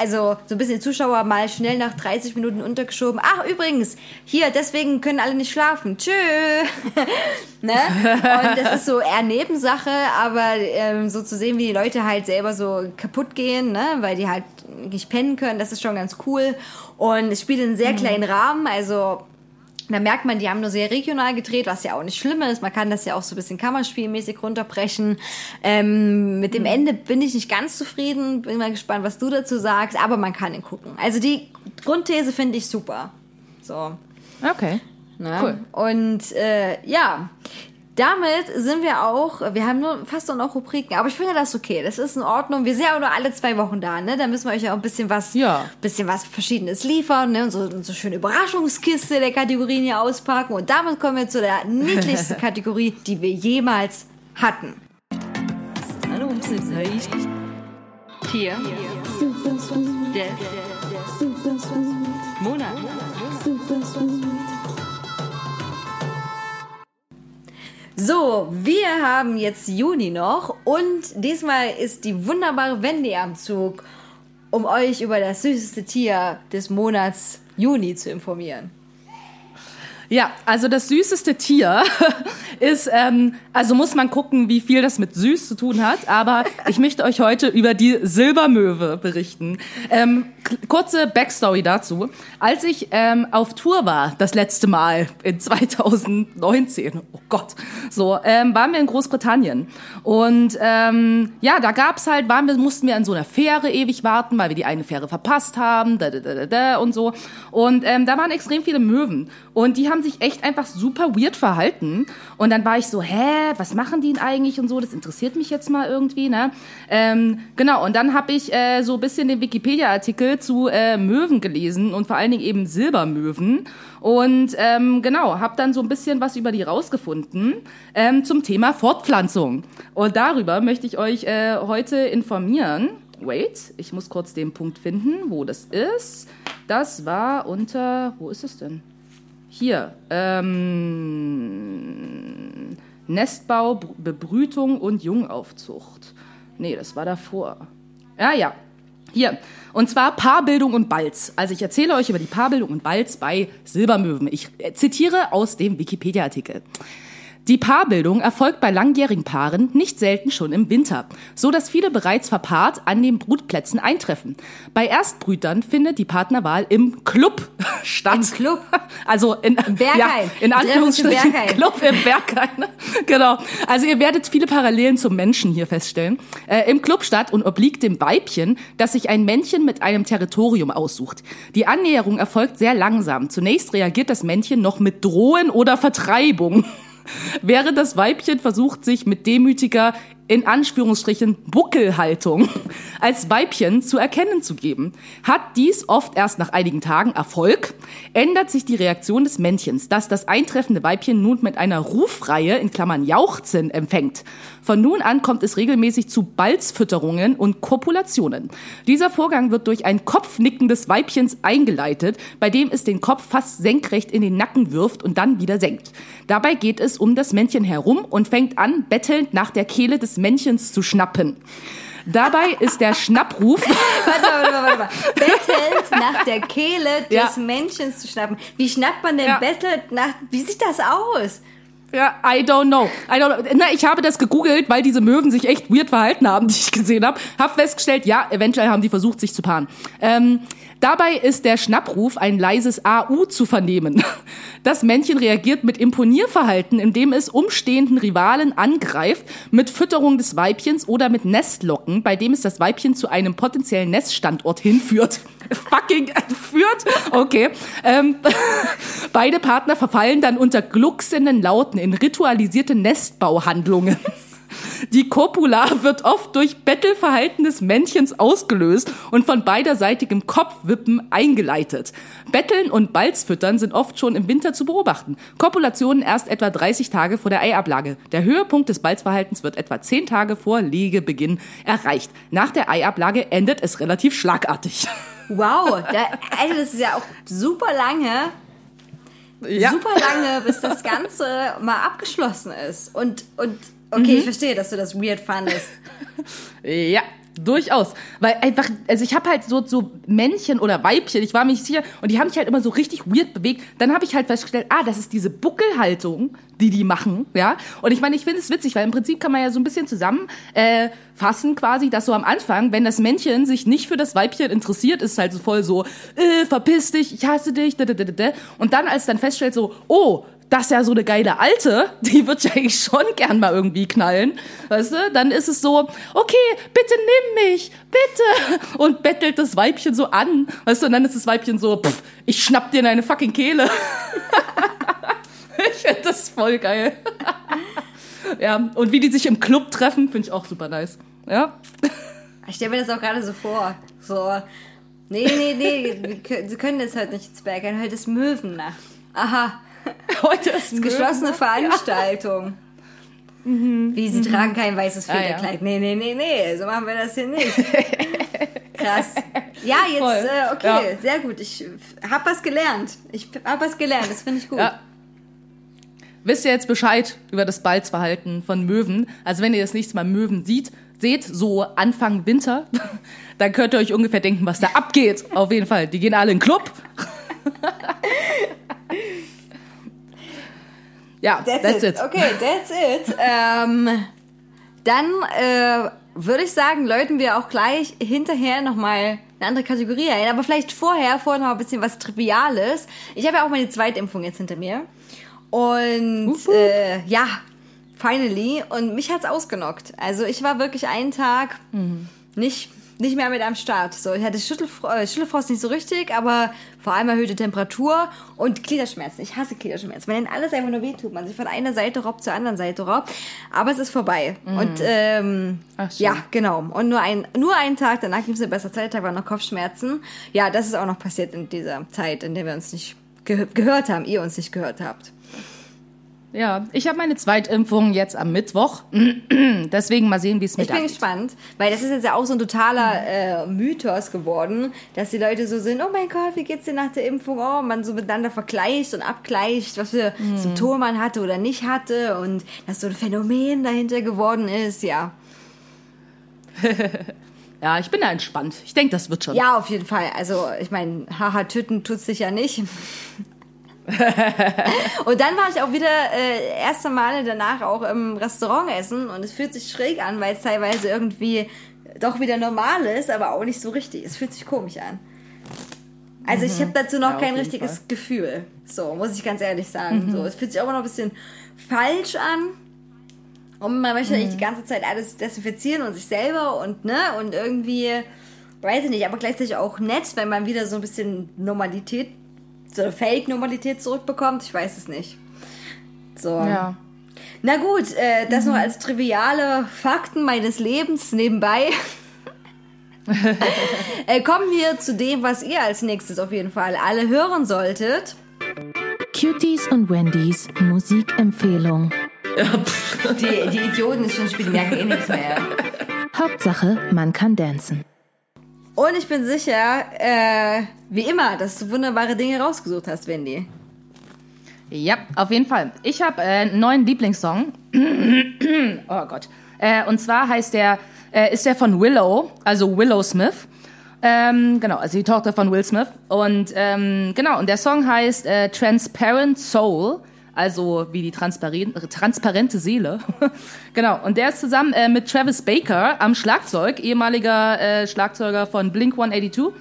also so ein bisschen die Zuschauer mal schnell nach 30 Minuten untergeschoben. Ach, übrigens, hier, deswegen können alle nicht schlafen. Tschö. ne? Und das ist so eher Nebensache, aber ähm, so zu sehen, wie die Leute halt selber so kaputt gehen, ne? weil die halt nicht pennen können, das ist schon ganz cool. Und es spielt in einem sehr kleinen Rahmen, also Da merkt man, die haben nur sehr regional gedreht, was ja auch nicht schlimm ist. Man kann das ja auch so ein bisschen kammerspielmäßig runterbrechen. Ähm, mit dem Ende bin ich nicht ganz zufrieden. Bin mal gespannt, was du dazu sagst. Aber man kann ihn gucken. Also die Grundthese finde ich super. So. Okay. Ne? Cool. Und äh, ja, damit sind wir auch, wir haben nur fast nur noch Rubriken, aber ich finde das okay, das ist in Ordnung. Wir sind ja auch nur alle zwei Wochen da, ne? Da müssen wir euch ja auch ein bisschen was, Ja. bisschen was Verschiedenes liefern, ne? Und so, und so schöne Überraschungskiste der Kategorien hier auspacken. Und damit kommen wir zu der niedlichsten Kategorie, die wir jemals hatten. Hallo, Tier So, wir haben jetzt Juni noch und diesmal ist die wunderbare Wendy am Zug, um euch über das süßeste Tier des Monats Juni zu informieren. Ja, also das süßeste Tier ist, ähm, also muss man gucken, wie viel das mit süß zu tun hat. Aber ich möchte euch heute über die Silbermöwe berichten. Ähm, kurze Backstory dazu. Als ich ähm, auf Tour war, das letzte Mal in 2019, oh Gott, so, ähm, waren wir in Großbritannien. Und ähm, ja, da gab's halt, waren wir, mussten wir an so einer Fähre ewig warten, weil wir die eine Fähre verpasst haben, da, da, da, da, da und so. Und ähm, da waren extrem viele Möwen. Und die haben sich echt einfach super weird verhalten. Und dann war ich so, hä, was machen die denn eigentlich und so? Das interessiert mich jetzt mal irgendwie, ne? Ähm, genau, und dann habe ich äh, so ein bisschen den Wikipedia-Artikel zu äh, Möwen gelesen und vor allen Dingen eben Silbermöwen. Und ähm, genau, habe dann so ein bisschen was über die rausgefunden ähm, zum Thema Fortpflanzung. Und darüber möchte ich euch äh, heute informieren. Wait, ich muss kurz den Punkt finden, wo das ist. Das war unter, wo ist es denn? Hier, ähm, Nestbau, Br- Bebrütung und Jungaufzucht. Nee, das war davor. Ja, ja. Hier. Und zwar Paarbildung und Balz. Also ich erzähle euch über die Paarbildung und Balz bei Silbermöwen. Ich äh, zitiere aus dem Wikipedia-Artikel. Die Paarbildung erfolgt bei langjährigen Paaren nicht selten schon im Winter, so dass viele bereits verpaart an den Brutplätzen eintreffen. Bei Erstbrütern findet die Partnerwahl im Club statt. Im Club? Also in, Berghain. Ja, in Anführungsstrichen Berghain. Club im Berghain. genau. Also ihr werdet viele Parallelen zum Menschen hier feststellen. Äh, Im Club statt und obliegt dem Weibchen, das sich ein Männchen mit einem Territorium aussucht. Die Annäherung erfolgt sehr langsam. Zunächst reagiert das Männchen noch mit Drohen oder Vertreibung. Während das Weibchen versucht, sich mit demütiger, in Anführungsstrichen, Buckelhaltung als Weibchen zu erkennen zu geben. Hat dies oft erst nach einigen Tagen Erfolg, ändert sich die Reaktion des Männchens, das das eintreffende Weibchen nun mit einer Rufreihe in Klammern Jauchzen empfängt. Von nun an kommt es regelmäßig zu Balzfütterungen und Kopulationen. Dieser Vorgang wird durch ein Kopfnicken des Weibchens eingeleitet, bei dem es den Kopf fast senkrecht in den Nacken wirft und dann wieder senkt. Dabei geht es um das Männchen herum und fängt an, bettelnd nach der Kehle des Männchens zu schnappen. Dabei ist der Schnappruf Warte, warte, warte, warte. Bettelt nach der Kehle des Ja. Menschen zu schnappen. Wie schnappt man denn Ja. bettelt nach, wie sieht das aus? Ja, I don't know. I don't know. Na, ich habe das gegoogelt, weil diese Möwen sich echt weird verhalten haben, die ich gesehen habe. Hab festgestellt, ja, eventuell haben die versucht, sich zu paaren. Ähm, dabei ist der Schnappruf ein leises AU zu vernehmen. Das Männchen reagiert mit Imponierverhalten, indem es umstehenden Rivalen angreift, mit Fütterung des Weibchens oder mit Nestlocken, bei dem es das Weibchen zu einem potenziellen Neststandort hinführt. Fucking entführt? Okay. Ähm, Beide Partner verfallen dann unter glucksenden Lauten in ritualisierte Nestbauhandlungen. Die Copula wird oft durch Bettelverhalten des Männchens ausgelöst und von beiderseitigem Kopfwippen eingeleitet. Betteln und Balzfüttern sind oft schon im Winter zu beobachten. Kopulationen erst etwa 30 Tage vor der Eiablage. Der Höhepunkt des Balzverhaltens wird etwa 10 Tage vor Legebeginn erreicht. Nach der Eiablage endet es relativ schlagartig. Wow, da, also das ist ja auch super lange, Ja. super lange, bis das Ganze mal abgeschlossen ist. Und, und okay, Mhm. ich verstehe, dass du das weird fandest. Ja, Durchaus. Weil einfach, also ich habe halt so, so Männchen oder Weibchen, ich war mir nicht sicher, und die haben sich halt immer so richtig weird bewegt. Dann habe ich halt festgestellt, ah, das ist diese Buckelhaltung, die die machen, ja. Und ich meine, ich finde es witzig, weil im Prinzip kann man ja so ein bisschen zusammen äh, fassen quasi, dass so am Anfang, wenn das Männchen sich nicht für das Weibchen interessiert, ist es halt so voll so, äh, verpiss dich, ich hasse dich, da, da, da, da. und dann als dann feststellt so, oh, das ist ja so eine geile Alte, die wird ja eigentlich schon gern mal irgendwie knallen, weißt du? Dann ist es so, okay, bitte nimm mich, bitte, und bettelt das Weibchen so an, weißt du? Und dann ist das Weibchen so, pff, ich schnapp dir in deine fucking Kehle. ich finde das voll geil. ja, und wie die sich im Club treffen, finde ich auch super nice. Ja. Ich stelle mir das auch gerade so vor. So, nee, nee, nee, wir können- sie können jetzt heute nicht ins Berg heute ist Möwennacht. Aha, Heute ist ist geschlossene Veranstaltung. Wie, sie tragen kein weißes Ah, ja. Nee, nee, nee, nee, so machen wir das hier nicht. Krass. Ja, jetzt, äh, okay, Ja. sehr gut. Ich hab was gelernt. Ich hab was gelernt, das finde ich gut. Ja. Wisst ihr jetzt Bescheid über das Balzverhalten von Möwen? Also wenn ihr das nächste Mal Möwen sieht, seht, so Anfang Winter, dann könnt ihr euch ungefähr denken, was da abgeht. Auf jeden Fall. Die gehen alle in den Club. Ja, That's, that's, it. it. Okay, that's it. ähm, dann äh, würde ich sagen, läuten wir auch gleich hinterher nochmal eine andere Kategorie ein. Aber vielleicht vorher, vorher noch ein bisschen was Triviales. Ich habe ja auch meine Zweitimpfung jetzt hinter mir. Und äh, ja, finally. Und mich hat's ausgenockt. Also ich war wirklich einen Tag nicht, nicht mehr mit am Start. So, ich hatte Schüttelfro äh, Schüttelfrost nicht so richtig, aber vor allem erhöhte Temperatur und Gliederschmerzen. Ich hasse Gliederschmerzen. Wenn dann alles einfach nur wehtut, man sich von einer Seite robbt zur anderen Seite robbt. Aber es ist vorbei. Und ähm, Ach, ja, genau. Und nur ein, nur einen Tag, danach ging es mir besser. Zweiter Tag waren noch Kopfschmerzen. Ja, das ist auch noch passiert in dieser Zeit, in der wir uns nicht ge gehört haben, ihr uns nicht gehört habt. Ja, ich habe meine Zweitimpfung jetzt am Mittwoch. Deswegen mal sehen, wie es Ich mit bin abgeht. gespannt, weil das ist jetzt ja auch so ein totaler äh, Mythos geworden, dass die Leute so sind, oh mein Gott, wie geht's dir nach der Impfung? Oh, man so miteinander vergleicht und abgleicht, was für Symptome man hatte oder nicht hatte und dass so ein Phänomen dahinter geworden ist, ja. Ja, ich bin da entspannt. Ich denke, das wird schon. Ja, auf jeden Fall. Also, ich meine, haha, Tüten tut's sich ja nicht. und dann war ich auch wieder äh, erste Male danach auch im Restaurant essen und es fühlt sich schräg an, weil es teilweise irgendwie doch wieder normal ist, aber auch nicht so richtig. Es fühlt sich komisch an. Also ich habe dazu noch Ja, kein richtiges Fall. Gefühl. So, muss ich ganz ehrlich sagen. So, es fühlt sich auch noch ein bisschen falsch an. Und man möchte eigentlich die ganze Zeit alles desinfizieren und sich selber und ne und irgendwie, weiß ich nicht, aber gleichzeitig auch nett, wenn man wieder so ein bisschen Normalität, so eine Fake-Normalität zurückbekommt. Ich weiß es nicht. So. Ja. Na gut, äh, das noch als triviale Fakten meines Lebens nebenbei. äh, kommen wir zu dem, was ihr als nächstes auf jeden Fall alle hören Cuties und Wendys Musikempfehlung. Die, die Idioten ist schon spielen, merken eh nichts mehr. Hauptsache, man kann dancen. Und ich bin sicher, äh, wie immer, dass du wunderbare Dinge rausgesucht hast, Wendy. Ja, auf jeden Fall. Ich habe äh, einen neuen Lieblingssong. oh Gott. Äh, und zwar heißt der, äh, ist der von Willow, also Willow Smith. Ähm, genau, also die Tochter von Will Smith. Und ähm, genau, und der Song heißt äh, Transparent Soul, also wie die transparen transparente Seele. genau, und der ist zusammen äh, mit Travis Baker am Schlagzeug, ehemaliger äh, Schlagzeuger von Blink 182.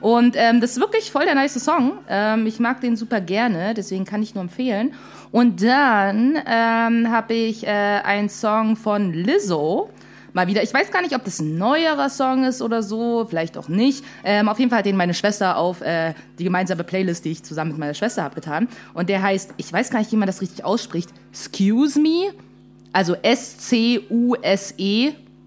Und ähm, das ist wirklich voll der nice Song. Ähm, ich mag den super gerne, deswegen kann ich nur empfehlen. Und dann ähm, habe ich äh, einen Song von Lizzo. Mal wieder. Ich weiß gar nicht, ob das ein neuerer Song ist oder so, vielleicht auch nicht. Ähm, auf jeden Fall hat den meine Schwester auf äh, die gemeinsame Playlist, die ich zusammen mit meiner Schwester habe, getan. Und der heißt, ich weiß gar nicht, wie man das richtig ausspricht, Excuse Me. Also S-C-U-S-E.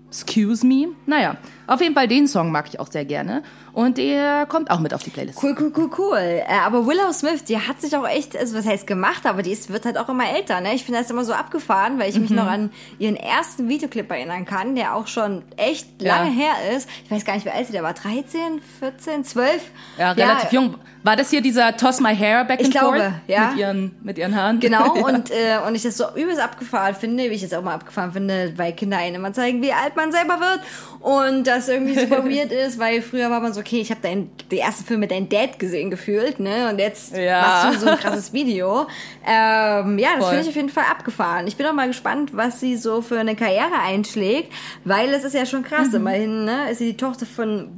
Excuse Me. Naja, auf jeden Fall den Song mag ich auch sehr gerne. Und der kommt auch mit auf die Playlist. Cool, cool, cool, cool. Äh, aber Willow Smith, die hat sich auch echt, also was heißt gemacht, aber die ist, wird halt auch immer älter, ne? Ich finde das immer so abgefahren, weil ich Mhm. mich noch an ihren ersten Videoclip erinnern kann, der auch schon echt Ja. lange her ist. Ich weiß gar nicht, wie alt sie da war. 13, 14, 12? Ja, relativ jung. War das hier dieser Toss My Hair Back Ich and glaube, Forth? ja. Mit ihren, mit ihren Haaren? Genau, ja. und, äh, und ich das so übelst abgefahren finde, wie ich es auch mal abgefahren finde, weil Kinder einen immer zeigen, wie alt man selber wird. Und was irgendwie super weird ist, weil früher war man so, okay, ich habe den ersten Film mit deinem Dad gesehen gefühlt, ne? Und jetzt Ja. machst du so ein krasses Video. Ähm, ja, das finde ich auf jeden Fall abgefahren. Ich bin auch mal gespannt, was sie so für eine Karriere einschlägt, weil es ist ja schon Mhm. krass. Immerhin, ne? Ist sie die Tochter von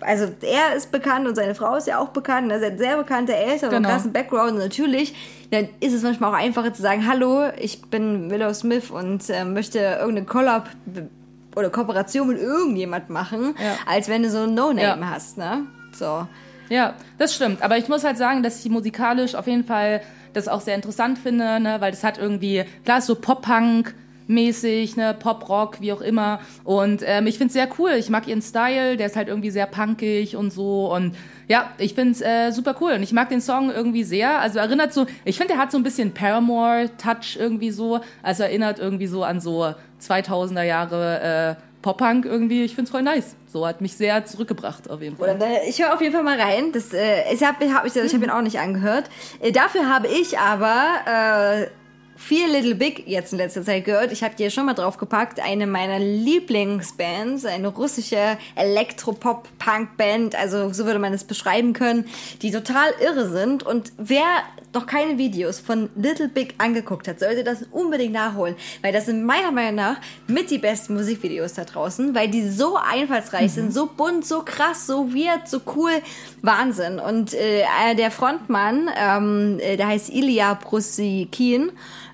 also er ist bekannt und seine Frau ist ja auch bekannt. Er sind sehr bekannte Eltern und Genau. krassen Background. Und natürlich, dann ist es manchmal auch einfacher zu sagen, hallo, ich bin Willow Smith und äh, möchte irgendeine Collab oder Kooperation mit irgendjemand machen, Ja. als wenn du so ein No-Name Ja. hast, ne? So. Ja, das stimmt. Aber ich muss halt sagen, dass ich musikalisch auf jeden Fall das auch sehr interessant finde, ne? weil das hat irgendwie, klar, ist so Pop-Punk, mäßig, ne, Pop-Rock, wie auch immer. Und ähm, ich find's sehr cool. Ich mag ihren Style, der ist halt irgendwie sehr punkig und so. Und ja, ich find's äh, super cool. Und ich mag den Song irgendwie sehr. Also erinnert so, ich finde, der hat so ein bisschen Paramore-Touch irgendwie so. Also erinnert irgendwie so an so 2000er Jahre äh, Pop-Punk irgendwie. Ich find's voll nice. So hat mich sehr zurückgebracht auf jeden Fall. Ich höre auf jeden Fall mal rein. Das, äh, ich habe hab, ich, ich hab ihn auch nicht angehört. Äh, dafür habe ich aber äh, viel Little Big jetzt in letzter Zeit gehört. Ich habe dir schon mal draufgepackt. Eine meiner Lieblingsbands, eine russische Elektropop-Punk-Band, also so würde man es beschreiben können, die total irre sind. Und wer noch keine Videos von Little Big angeguckt hat, sollte das unbedingt nachholen, weil das sind meiner Meinung nach mit die besten Musikvideos da draußen, weil die so einfallsreich sind, so bunt, so krass, so weird, so cool, Wahnsinn. Und äh, der Frontmann, ähm, äh, der heißt Ilya Prusikin,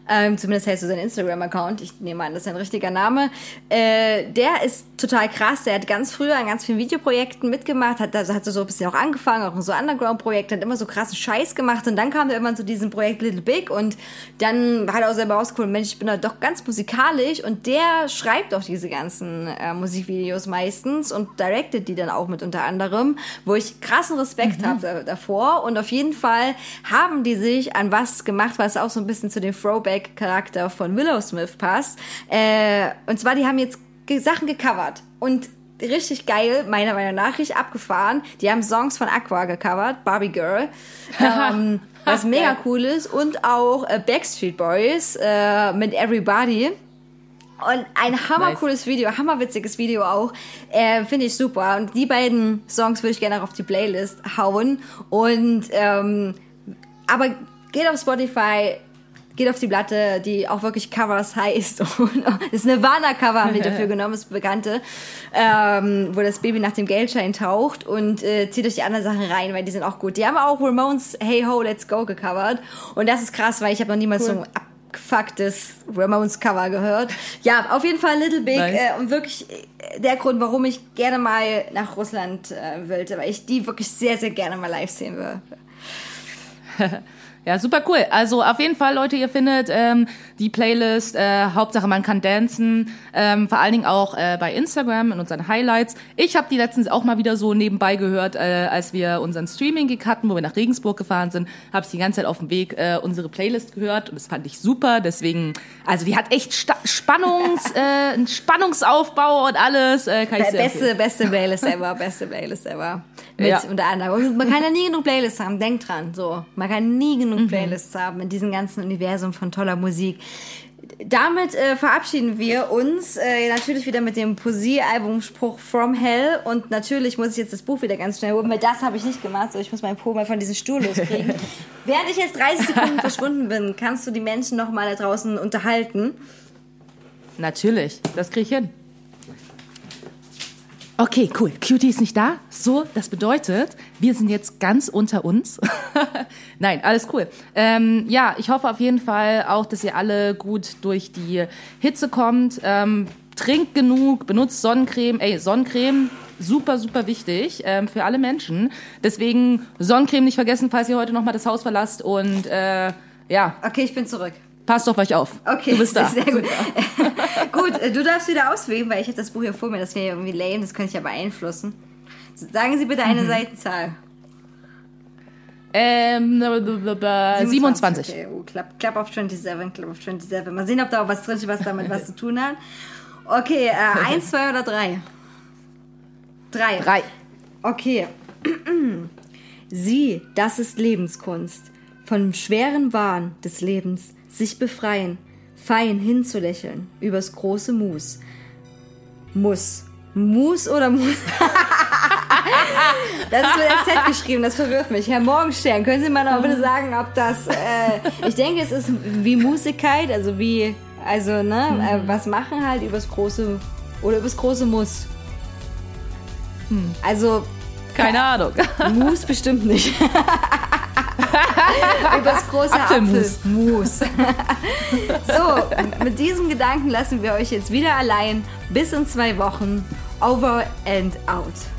ähm, zumindest heißt so sein Instagram-Account, ich nehme an, das ist sein richtiger Name, äh, der ist total krass, der hat ganz früher an ganz vielen Videoprojekten mitgemacht, hat, also hat so ein bisschen auch angefangen, auch in so Underground-Projekten, hat immer so krassen Scheiß gemacht. Und dann kam er irgendwann zu diesem Projekt Little Big und dann hat er auch selber rausgefunden, Mensch, ich bin da doch ganz musikalisch. Und der schreibt auch diese ganzen äh, Musikvideos meistens und directet die dann auch mit unter anderem, wo ich krassen Respekt habe da- davor. Und auf jeden Fall haben die sich an was gemacht, was auch so ein bisschen zu dem Throwback-Charakter von Willow Smith passt. Äh, und zwar, die haben jetzt Sachen gecovert und richtig geil, meiner Meinung nach, richtig abgefahren. Die haben Songs von Aqua gecovert, Barbie Girl, ähm, was mega cool ist und auch äh, Backstreet Boys äh, mit Everybody. Und ein hammercooles Video, hammerwitziges Video auch. Äh, Finde ich super. Und die beiden Songs würde ich gerne auf die Playlist hauen. Und ähm, aber geht auf Spotify, geht auf die Platte, die auch wirklich Covers heißt. Das ist eine Nirvana-Cover haben die dafür genommen, das bekannte, ähm, wo das Baby nach dem Geldschein taucht und äh, zieht euch die anderen Sachen rein, weil die sind auch gut. Die haben auch Ramones Hey Ho, Let's Go gecovert. Und das ist krass, weil ich habe noch niemals so ein abgefucktes Ramones Cover gehört. Ja, auf jeden Fall Little Big Nice. äh, und wirklich äh, der Grund, warum ich gerne mal nach Russland äh, wollte, weil ich die wirklich sehr, sehr gerne mal live sehen würde. Ja, super cool. Also auf jeden Fall, Leute, ihr findet ähm, die Playlist. Äh, Hauptsache, man kann dancen. Ähm, vor allen Dingen auch äh, bei Instagram in unseren Highlights. Ich habe die letztens auch mal wieder so nebenbei gehört, äh, als wir unseren Streaming-Gig hatten, wo wir nach Regensburg gefahren sind. Habe ich die ganze Zeit auf dem Weg äh, unsere Playlist gehört und das fand ich super. Deswegen, also die hat echt Sta Spannungs, äh, einen Spannungsaufbau und alles. Äh, kann ich sehr empfehlen. Beste, beste Playlist ever, beste Playlist ever. Mit Ja. unter anderem. Man kann ja nie genug Playlists haben, denkt dran. So, man kann nie genug Mhm. Playlists haben in diesem ganzen Universum von toller Musik. Damit äh, verabschieden wir uns äh, natürlich wieder mit dem Poesie-Albumspruch From Hell und natürlich muss ich jetzt das Buch wieder ganz schnell holen, weil das habe ich nicht gemacht, so ich muss meinen Po mal von diesem Stuhl loskriegen. Während ich jetzt 30 Sekunden verschwunden bin, kannst du die Menschen noch mal da draußen unterhalten. Natürlich, das krieg ich hin. Okay, cool. Cutie ist nicht da. So, das bedeutet, wir sind jetzt ganz unter uns. Nein, alles cool. Ähm, ja, ich hoffe auf jeden Fall auch, dass ihr alle gut durch die Hitze kommt. Ähm, trinkt genug, benutzt Sonnencreme. Ey, Sonnencreme, super, super wichtig ähm, für alle Menschen. Deswegen Sonnencreme nicht vergessen, falls ihr heute nochmal das Haus verlasst. Und äh, ja, Okay, ich bin zurück. Passt auf euch auf. Okay, du bist da. Sehr gut. gut, äh, du darfst wieder auswählen, weil ich habe das Buch hier vor mir, das wäre irgendwie lame, das könnte ich ja beeinflussen. Sagen Sie bitte Mhm. eine Seitenzahl. Ähm, 27. Okay, oh, Club, Club of 27, Club of 27. Mal sehen, ob da auch was drin steht, was damit was zu tun hat. Okay, äh, eins, zwei oder drei? Drei. Drei. Okay. Sie, das ist Lebenskunst. Vom schweren Wahn des Lebens sich befreien, fein hinzulächeln übers große Mus. Muss. Mus oder Mus? das ist mit Z geschrieben, das verwirrt mich. Herr Morgenstern, können Sie mal noch bitte sagen, ob das. Äh, ich denke, es ist wie Musigkeit, also wie. Also, ne, äh, was machen halt übers große. Oder übers große Muss. Also, Keine Ahnung. Mus bestimmt nicht. Übers große Apfelmus. Apfelmus. so, mit diesem Gedanken lassen wir euch jetzt wieder allein. Bis in zwei Wochen. Over and out.